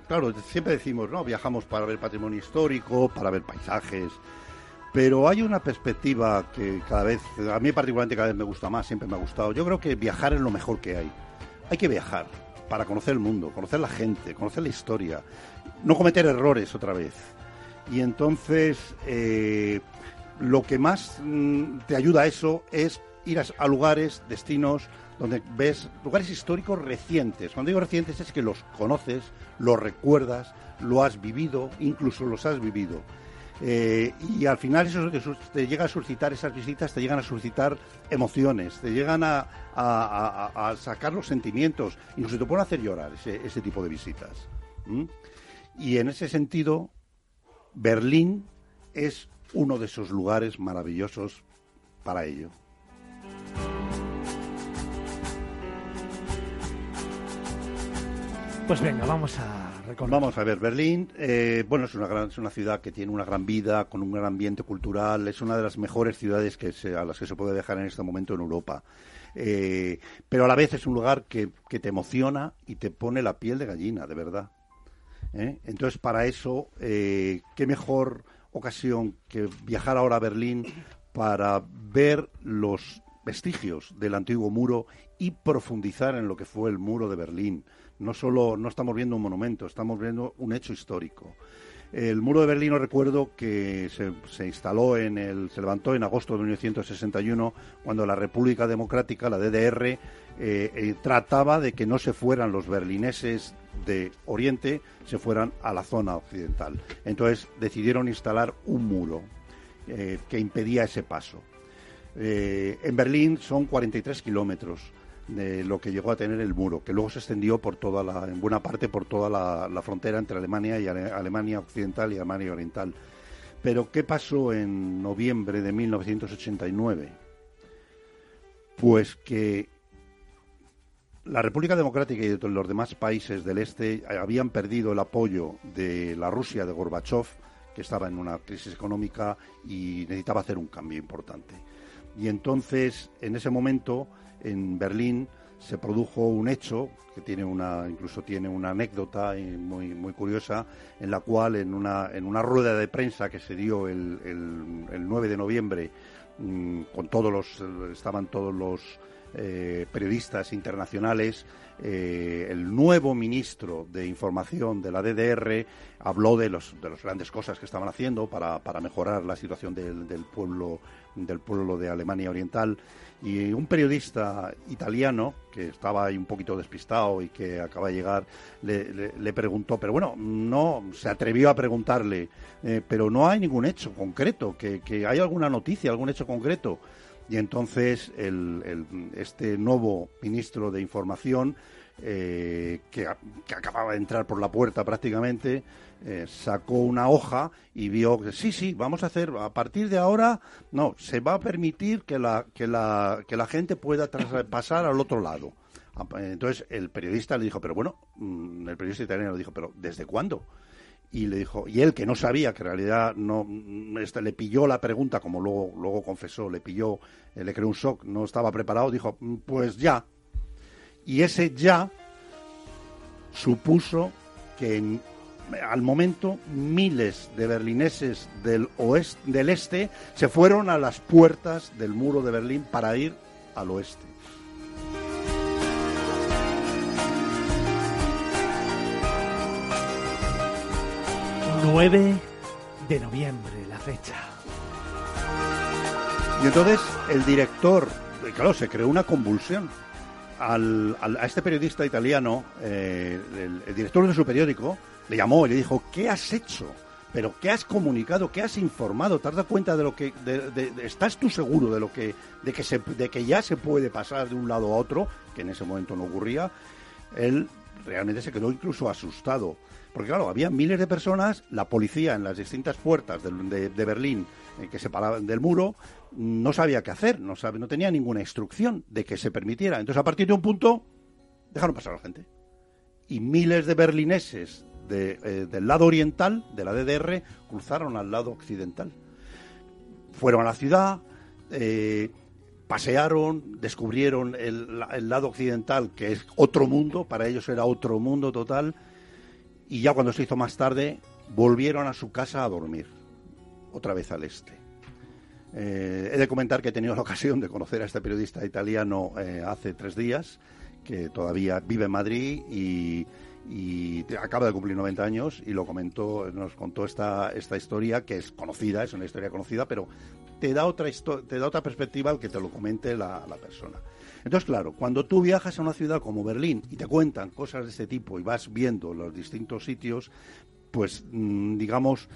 claro, siempre decimos, ¿no? Viajamos para ver patrimonio histórico, para ver paisajes, pero hay una perspectiva que cada vez, a mí particularmente cada vez me gusta más, siempre me ha gustado. Yo creo que viajar es lo mejor que hay. Hay que viajar para conocer el mundo, conocer la gente, conocer la historia, no cometer errores otra vez. Y entonces, eh, lo que más mm, te ayuda a eso es ir a, lugares, destinos, donde ves lugares históricos recientes. Cuando digo recientes es que los conoces, los recuerdas, lo has vivido, incluso los has vivido. Eh, y al final eso te llega a suscitar, esas visitas te llegan a suscitar emociones, te llegan a, sacar los sentimientos, incluso te pueden hacer llorar ese, tipo de visitas. Y en ese sentido, Berlín es uno de esos lugares maravillosos para ello. Pues venga, vamos a Vamos a ver, Berlín, eh, bueno, es una, gran, es una ciudad que tiene una gran vida, con un gran ambiente cultural, es una de las mejores ciudades que a las que se puede viajar en este momento en Europa. Eh, pero a la vez es un lugar que, te emociona y te pone la piel de gallina, de verdad. ¿eh? Entonces, para eso, qué mejor ocasión que viajar ahora a Berlín para ver los vestigios del antiguo muro y profundizar en lo que fue el muro de Berlín no solo no estamos viendo un monumento, estamos viendo un hecho histórico. El muro de Berlín, recuerdo que se, instaló en el, se levantó en agosto de 1961, cuando la República Democrática, la DDR, eh, eh, trataba de que no se fueran los berlineses de Oriente, se fueran a la zona occidental. Entonces decidieron instalar un muro eh, que impedía ese paso. en Berlín son 43 kilómetros de lo que llegó a tener el muro, que luego se extendió por toda la, en buena parte por toda la, frontera entre Alemania y Alemania Occidental y Alemania Oriental. Pero ¿qué pasó en noviembre de 1989? Pues que la República Democrática y los demás países del este habían perdido el apoyo de la Rusia de Gorbachev, que estaba en una crisis económica y necesitaba hacer un cambio importante. Y entonces, en ese momento, en Berlín se produjo un hecho que tiene una incluso tiene una anécdota muy muy curiosa en la cual en una en una rueda de prensa que se dio el, el, 9 de noviembre mm, con todos los estaban todos los eh, periodistas internacionales, eh, el nuevo ministro de Información de la DDR habló de, los, de las grandes cosas que estaban haciendo para, para mejorar la situación del, del, pueblo, del pueblo de Alemania Oriental y un periodista italiano que estaba ahí un poquito despistado y que acaba de llegar le, preguntó, pero bueno, no se atrevió a preguntarle, eh, pero no hay ningún hecho concreto, que, hay alguna noticia, algún hecho concreto. Y entonces el, este nuevo ministro de Información, eh, que, que acababa de entrar por la puerta prácticamente, eh, sacó una hoja y vio que sí, sí, vamos a hacer, a partir de ahora, no, se va a permitir que la, que la, que la gente pueda pasar al otro lado. Ah, entonces el periodista le dijo, pero bueno, mm, el periodista italiano le dijo, pero ¿desde cuándo? y le dijo y él que no sabía que en realidad no mm, este, le pilló la pregunta como luego luego confesó le pilló eh, le creó un shock no estaba preparado dijo mm, pues ya y ese ya supuso que en al momento miles de berlineses del oeste, del este se fueron a las puertas del muro de Berlín para ir al oeste. ...9 de noviembre, la fecha. Y entonces el director, claro, se creó una convulsión. Al, a este periodista italiano, eh, el, director de su periódico, le llamó y le dijo, ¿qué has hecho? pero ¿qué has comunicado? ¿Qué has informado? ¿Te has dado cuenta de lo que estás tú seguro de lo que de que se, de que ya se puede pasar de un lado a otro, que en ese momento no ocurría? Él realmente se quedó incluso asustado, porque claro, había miles de personas, la policía en las distintas puertas de, Berlín eh, que se paraban del muro no sabía qué hacer, no sabe, no tenía ninguna instrucción de que se permitiera. Entonces, a partir de un punto dejaron pasar a la gente. Y miles de berlineses eh, del lado oriental de la DDR cruzaron al lado occidental. Fueron a la ciudad, eh, pasearon, descubrieron el, lado occidental, que es otro mundo, para ellos era otro mundo total, y ya cuando se hizo más tarde, volvieron a su casa a dormir, otra vez al este. Eh, he de comentar que he tenido la ocasión de conocer a este periodista italiano hace tres días, que todavía vive en Madrid y, acaba de cumplir 90 años y lo comentó, nos contó esta, esta historia que es conocida, es una historia conocida, pero te da otra, te da otra perspectiva al que te lo comente la, la persona. Entonces, claro, cuando tú viajas a una ciudad como Berlín y te cuentan cosas de este tipo y vas viendo los distintos sitios, pues mm, digamos,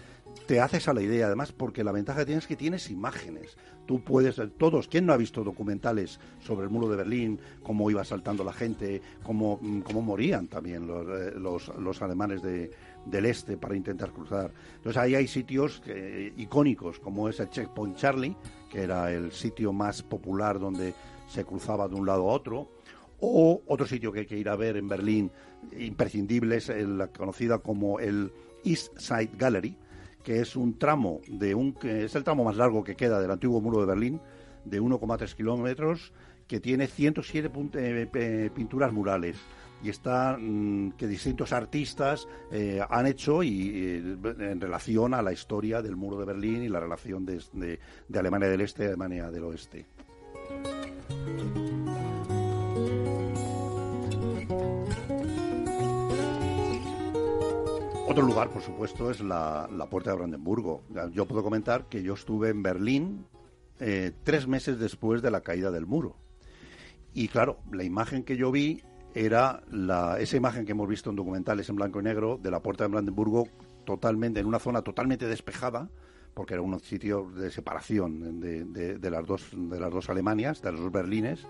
te haces a la idea, además, porque la ventaja que tienes es que tienes imágenes. Tú puedes, todos, ¿quién no ha visto documentales sobre el muro de Berlín, cómo iba saltando la gente, cómo, mm, cómo morían también los, eh, los, los alemanes de, del este para intentar cruzar? Entonces ahí hay sitios icónicos, como es el Checkpoint Charlie, que era el sitio más popular donde se cruzaba de un lado a otro, o otro sitio que hay que ir a ver en Berlín, imprescindible, es la conocida como el East Side Gallery, que es un tramo de un que es el tramo más largo que queda del antiguo muro de Berlín, de 1,3 kilómetros, que tiene 107 eh, pinturas murales y está mm, que distintos artistas eh, han hecho y eh, en relación a la historia del muro de Berlín y la relación de, de Alemania del Este y Alemania del Oeste. Otro lugar, por supuesto, es la, Puerta de Brandenburgo. Yo puedo comentar que yo estuve en Berlín eh, tres meses después de la caída del muro. Y claro, la imagen que yo vi era la, esa imagen que hemos visto en documentales en blanco y negro de la Puerta de Brandenburgo totalmente, en una zona totalmente despejada, porque era un sitio de separación de, las, dos, de las dos Alemanias, de los dos Berlines,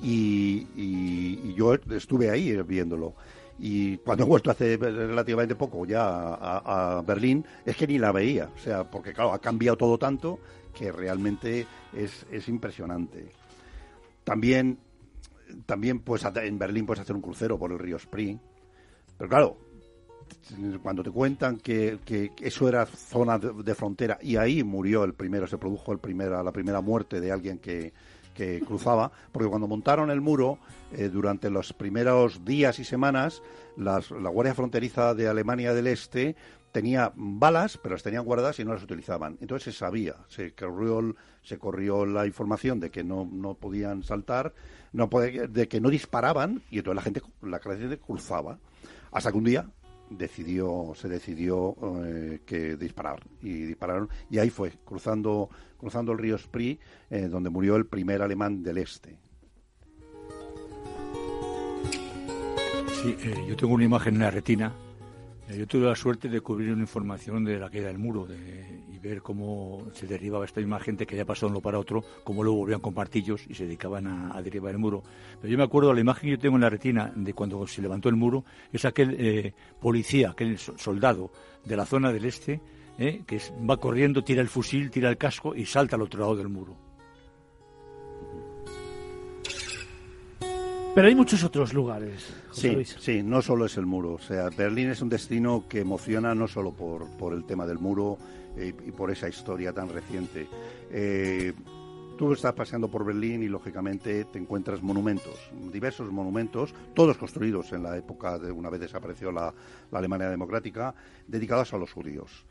y yo estuve ahí viéndolo. Y cuando he vuelto hace relativamente poco ya a, Berlín, es que ni la veía. O sea, porque claro, ha cambiado todo tanto que realmente es, es impresionante. También, también pues, en Berlín puedes hacer un crucero por el río Spree. Pero claro, cuando te cuentan que, que eso era zona de, frontera y ahí murió el primero, se produjo el primera, la primera muerte de alguien que, cruzaba, porque cuando montaron el muro, eh, durante los primeros días y semanas, la Guardia Fronteriza de Alemania del Este tenía balas, pero las tenían guardadas y no las utilizaban. Entonces se sabía, se corrió, se corrió la información de que no, no podían saltar, no de que no disparaban, y entonces la gente, la gente cruzaba. Hasta que un día decidió, se decidió eh, que disparar y dispararon y ahí fue cruzando cruzando el río Spree eh, donde murió el primer alemán del este. Sí, eh, yo tengo una imagen en la retina yo tuve la suerte de cubrir una información de la queda del muro y ver cómo se derribaba esta misma gente que ya pasó de uno para otro, cómo luego volvían con martillos y se dedicaban a, derribar el muro. Pero yo me acuerdo, la imagen que yo tengo en la retina de cuando se levantó el muro, es aquel eh, policía, aquel soldado de la zona del este, eh, que va corriendo, tira el fusil, tira el casco y salta al otro lado del muro. Pero hay muchos otros lugares. sí, sí, no solo es el muro. O sea, Berlín es un destino que emociona no solo por, por el tema del muro eh, y por esa historia tan reciente. Eh, tú estás paseando por Berlín y lógicamente te encuentras monumentos, diversos monumentos, todos construidos en la época de una vez desapareció la, la Alemania democrática, dedicados a los judíos.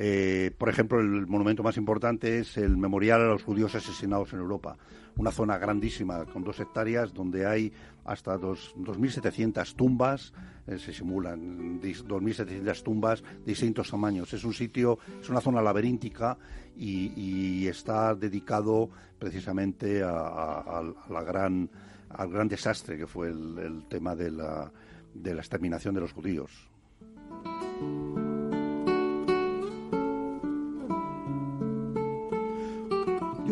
Eh, por ejemplo, el monumento más importante es el Memorial a los Judíos Asesinados en Europa, una zona grandísima con dos hectáreas donde hay hasta 2.700 tumbas, eh, se simulan 2.700 tumbas de distintos tamaños. Es un sitio, es una zona laberíntica y, está dedicado precisamente al gran desastre que fue el, tema de la exterminación de los judíos.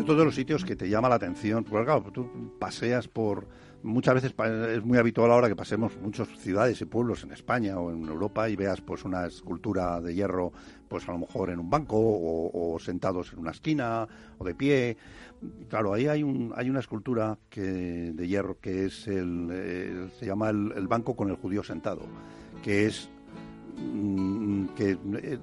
Todos los sitios que te llama la atención, porque claro, tú paseas por, muchas veces es muy habitual ahora que pasemos muchas ciudades y pueblos en España o en Europa y veas pues una escultura de hierro, pues a lo mejor en un banco o, sentados en una esquina o de pie. Claro, ahí hay un, hay una escultura que, de hierro que es el, se llama el, banco con el judío sentado, que es que eh,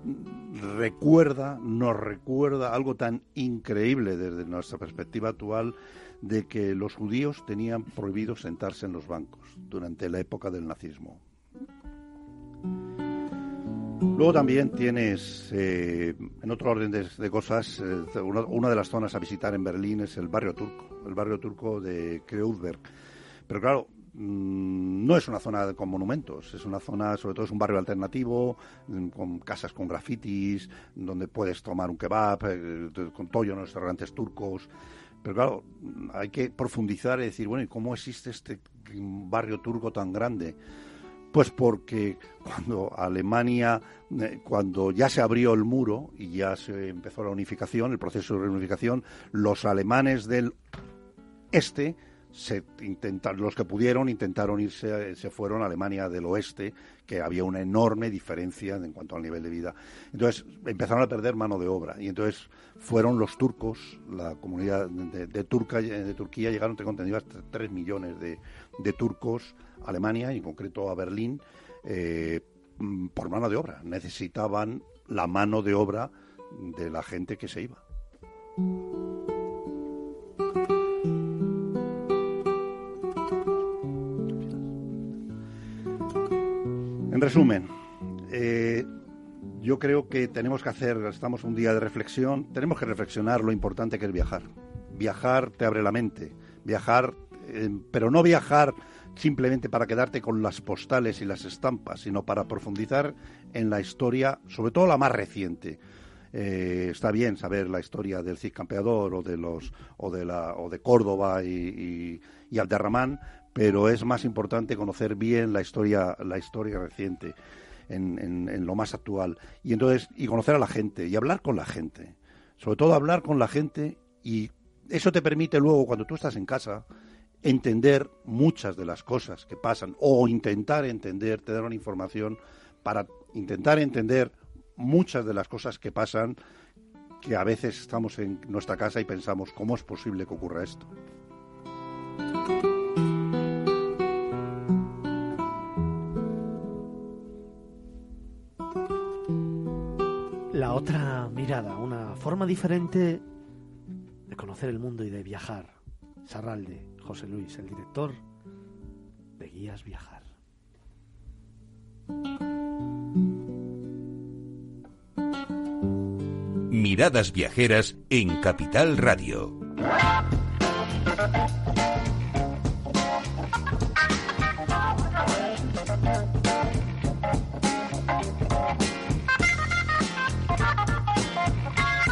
recuerda, nos recuerda algo tan increíble desde nuestra perspectiva actual de que los judíos tenían prohibido sentarse en los bancos durante la época del nazismo. Luego también tienes, eh, en otro orden de, cosas, eh, una, de las zonas a visitar en Berlín es el barrio turco, el barrio turco de Kreuzberg. Pero claro, mm, no es una zona con monumentos, es una zona, sobre todo es un barrio alternativo, mm, con casas con grafitis, donde puedes tomar un kebab, eh, con tollo en los restaurantes turcos. Pero claro, hay que profundizar y decir, bueno, ¿y cómo existe este barrio turco tan grande? Pues porque cuando Alemania, eh, cuando ya se abrió el muro y ya se empezó la unificación, el proceso de reunificación, los alemanes del este se intentaron, los que pudieron intentaron irse, se fueron a Alemania del oeste, que había una enorme diferencia en cuanto al nivel de vida. Entonces empezaron a perder mano de obra y entonces fueron los turcos, la comunidad de, de, de Turquía llegaron, tengo entendido, hasta 3 millones de, de turcos Alemania, y en concreto a Berlín, eh, por mano de obra. Necesitaban la mano de obra de la gente que se iba. En resumen, eh, yo creo que tenemos que hacer, estamos un día de reflexión, tenemos que reflexionar lo importante que es viajar. Viajar te abre la mente, viajar, eh, pero no viajar simplemente para quedarte con las postales y las estampas, sino para profundizar en la historia, sobre todo la más reciente. Eh, está bien saber la historia del Cid Campeador o de los o de la o de Córdoba y, y, pero es más importante conocer bien la historia la historia reciente en, en, en, lo más actual y entonces y conocer a la gente y hablar con la gente, sobre todo hablar con la gente y eso te permite luego cuando tú estás en casa entender muchas de las cosas que pasan o intentar entender, te dar una información para intentar entender muchas de las cosas que pasan que a veces estamos en nuestra casa y pensamos cómo es posible que ocurra esto. Otra mirada, una forma diferente de conocer el mundo y de viajar. Sarralde, José Luis, el director de Guías Viajar. Miradas viajeras en Capital Radio.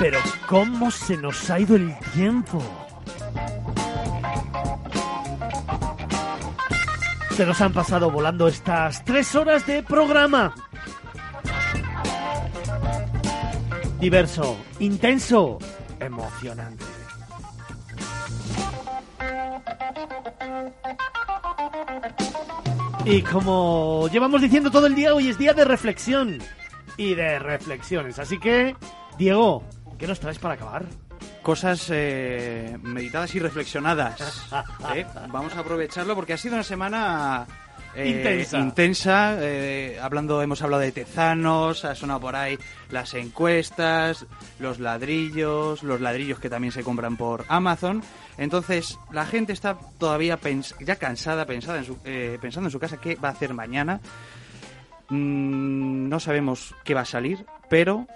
Pero ¿cómo se nos ha ido el tiempo? Se nos han pasado volando estas tres horas de programa. Diverso, intenso, emocionante. Y como llevamos diciendo todo el día, hoy es día de reflexión y de reflexiones. Así que, Diego, ¿qué nos traes para acabar? cosas eh, meditadas y reflexionadas. ¿eh? Vamos a aprovecharlo porque ha sido una semana eh, intensa. hablando, hemos hablado de tezanos, ha sonado por ahí las encuestas, los ladrillos, los ladrillos que también se compran por Amazon. Entonces, la gente está todavía ya cansada pensada en su, pensando en su casa qué va a hacer mañana. Mm, no sabemos qué va a salir, pero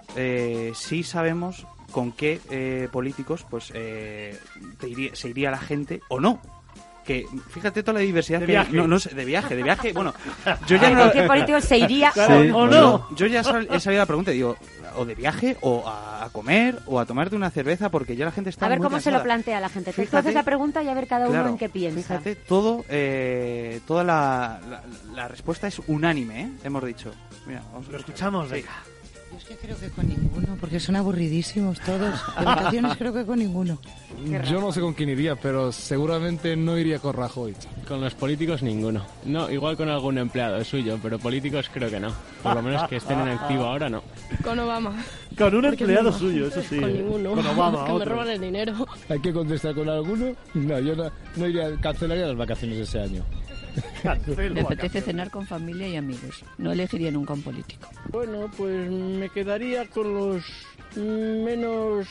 sí sabemos con qué eh, políticos pues eh, se iría la gente o no que fíjate toda la diversidad de que viaje. No, no sé, de viaje, de viaje. Bueno, yo ya no, qué político se iría o, no? Yo, ya he sabido la pregunta, digo, o de viaje, o a comer, o a tomarte una cerveza, porque ya la gente está A ver muy cómo cansada. se lo plantea la gente. Tú Fíjate- haces la pregunta y a ver cada uno Claro, en qué piensa. Fíjate, todo, eh, toda la, la, la respuesta es unánime, ¿eh? Hemos dicho. Mira, vamos a Lo escuchamos, Sí. Yo es que creo que con ninguno, porque son aburridísimos todos. De vacaciones creo que con ninguno. Yo no sé con quién iría, pero seguramente no iría con Rajoy. Con los políticos ninguno. No, igual con algún empleado suyo, pero políticos creo que no. Por lo menos que estén en activo ahora no. Con Obama. Con un Porque empleado no, suyo, eso sí. Con ninguno. Con Obama, que me otro. roban el dinero. ¿Hay que contestar con alguno? No, yo no, no iría, cancelaría las vacaciones de ese año. Me apetece cenar con familia y amigos. No elegiría nunca un político. Bueno, pues me quedaría con los menos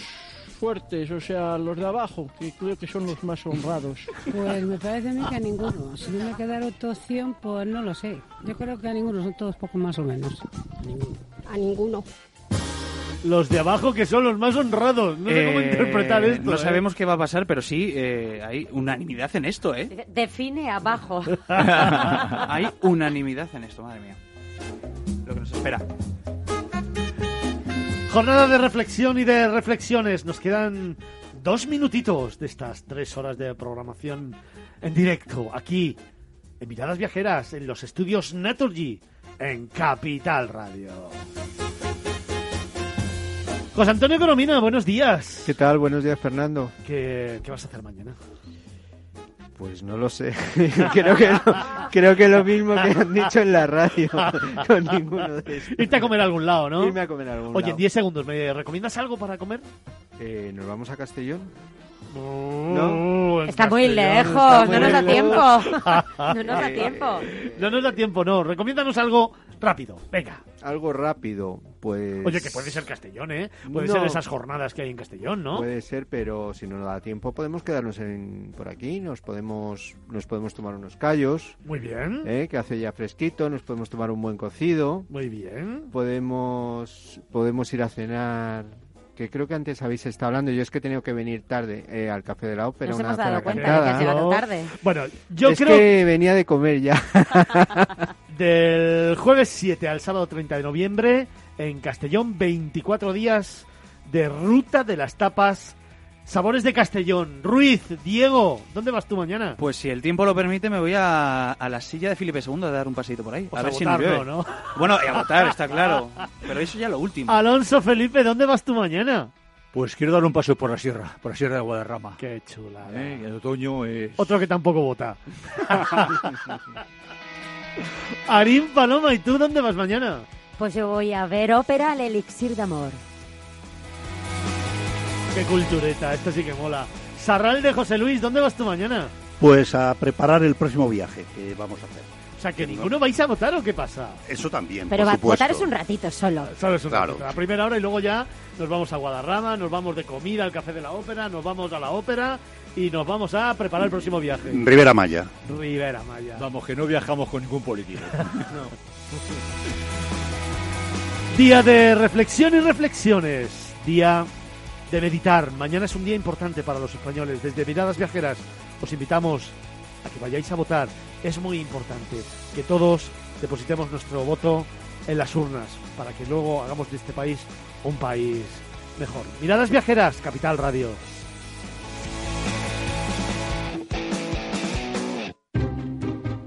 fuertes, o sea, los de abajo, que creo que son los más honrados. Pues me parece a mí que a ninguno. Si no me quedara otra opción, pues no lo sé. Yo creo que a ninguno, son todos poco más o menos. A ninguno. A ninguno. Los de abajo que son los más honrados. No sé cómo Eh, interpretar esto. No ¿eh? sabemos qué va a pasar, pero sí eh, hay unanimidad en esto, ¿eh? Define abajo. hay unanimidad en esto, madre mía. Lo que nos espera. Jornada de reflexión y de reflexiones. Nos quedan dos minutitos de estas tres horas de programación en directo aquí en Miradas Viajeras en los estudios Naturgy en Capital Radio. José Antonio Coromina, buenos días. ¿Qué tal? Buenos días, Fernando. ¿Qué, qué vas a hacer mañana? Pues no lo sé. creo, que lo, creo que lo mismo que han dicho en la radio. Con ninguno de estos. Irte a comer a algún lado, ¿no? Irme a comer a algún Oye, en lado. 10 segundos, ¿me recomiendas algo para comer? Eh, ¿Nos vamos a Castellón? No, Está muy lejos, está muy no nos da lejos. tiempo. No nos da tiempo. No nos da tiempo, no. Recomiéndanos algo rápido. Venga. Algo rápido, pues... Oye, que puede ser Castellón, ¿eh? Puede No. ser esas jornadas que hay en Castellón, ¿no? Puede ser, pero si no nos da tiempo podemos quedarnos en, por aquí, nos podemos, nos podemos tomar unos callos. Muy bien. ¿eh? Que hace ya fresquito, nos podemos tomar un buen cocido. Muy bien. Podemos, podemos ir a cenar, que creo que antes habéis estado hablando, yo es que he tenido que venir tarde eh, al Café de la Ópera. Nos una hemos dado cuenta de que has llegado tarde. Bueno, yo es creo que venía de comer ya. del jueves 7 al sábado 30 de noviembre en Castellón, 24 días de ruta de las tapas. Sabores de Castellón. Ruiz, Diego, ¿dónde vas tú mañana? Pues si el tiempo lo permite, me voy a, a la silla de Felipe II a dar un paseito por ahí. Pues a a ver si votar, no llueve. no, ¿no? Bueno, y a votar, está claro. Pero eso ya lo último. Alonso Felipe, ¿dónde vas tú mañana? Pues quiero dar un paseo por la sierra, por la sierra de Guadarrama. Qué chula. Eh, El otoño es... Otro que tampoco vota. Arín Paloma, ¿y tú dónde vas mañana? Pues yo voy a ver ópera al Elixir de Amor. Qué cultureta, esto sí que mola. Sarral de José Luis, ¿dónde vas tú mañana? Pues a preparar el próximo viaje que vamos a hacer. O sea, que ninguno vais a votar o qué pasa. Eso también, Pero por va, votar es un ratito solo. Solo es un Claro. ratito, a primera hora y luego ya nos vamos a Guadarrama, nos vamos de comida al Café de la Ópera, nos vamos a la ópera y nos vamos a preparar el próximo viaje. Rivera Maya. Rivera Maya. Vamos, que no viajamos con ningún político. Día de reflexión y reflexiones. Día de meditar. Mañana es un día importante para los españoles. Desde Miradas Viajeras os invitamos a que vayáis a votar. Es muy importante que todos depositemos nuestro voto en las urnas para que luego hagamos de este país un país mejor. Miradas Viajeras, Capital Radio.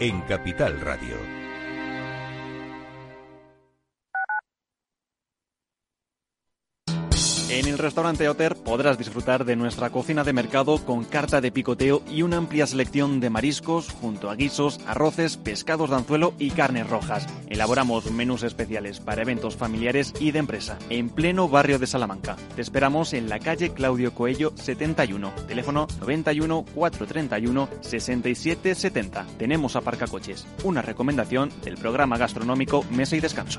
en Capital Radio. En el restaurante Oter podrás disfrutar de nuestra cocina de mercado con carta de picoteo y una amplia selección de mariscos junto a guisos, arroces, pescados de anzuelo y carnes rojas. Elaboramos menús especiales para eventos familiares y de empresa en pleno barrio de Salamanca. Te esperamos en la calle Claudio Coello 71, teléfono 91 431 67 70. Tenemos aparcacoches. Una recomendación del programa gastronómico Mesa y Descanso.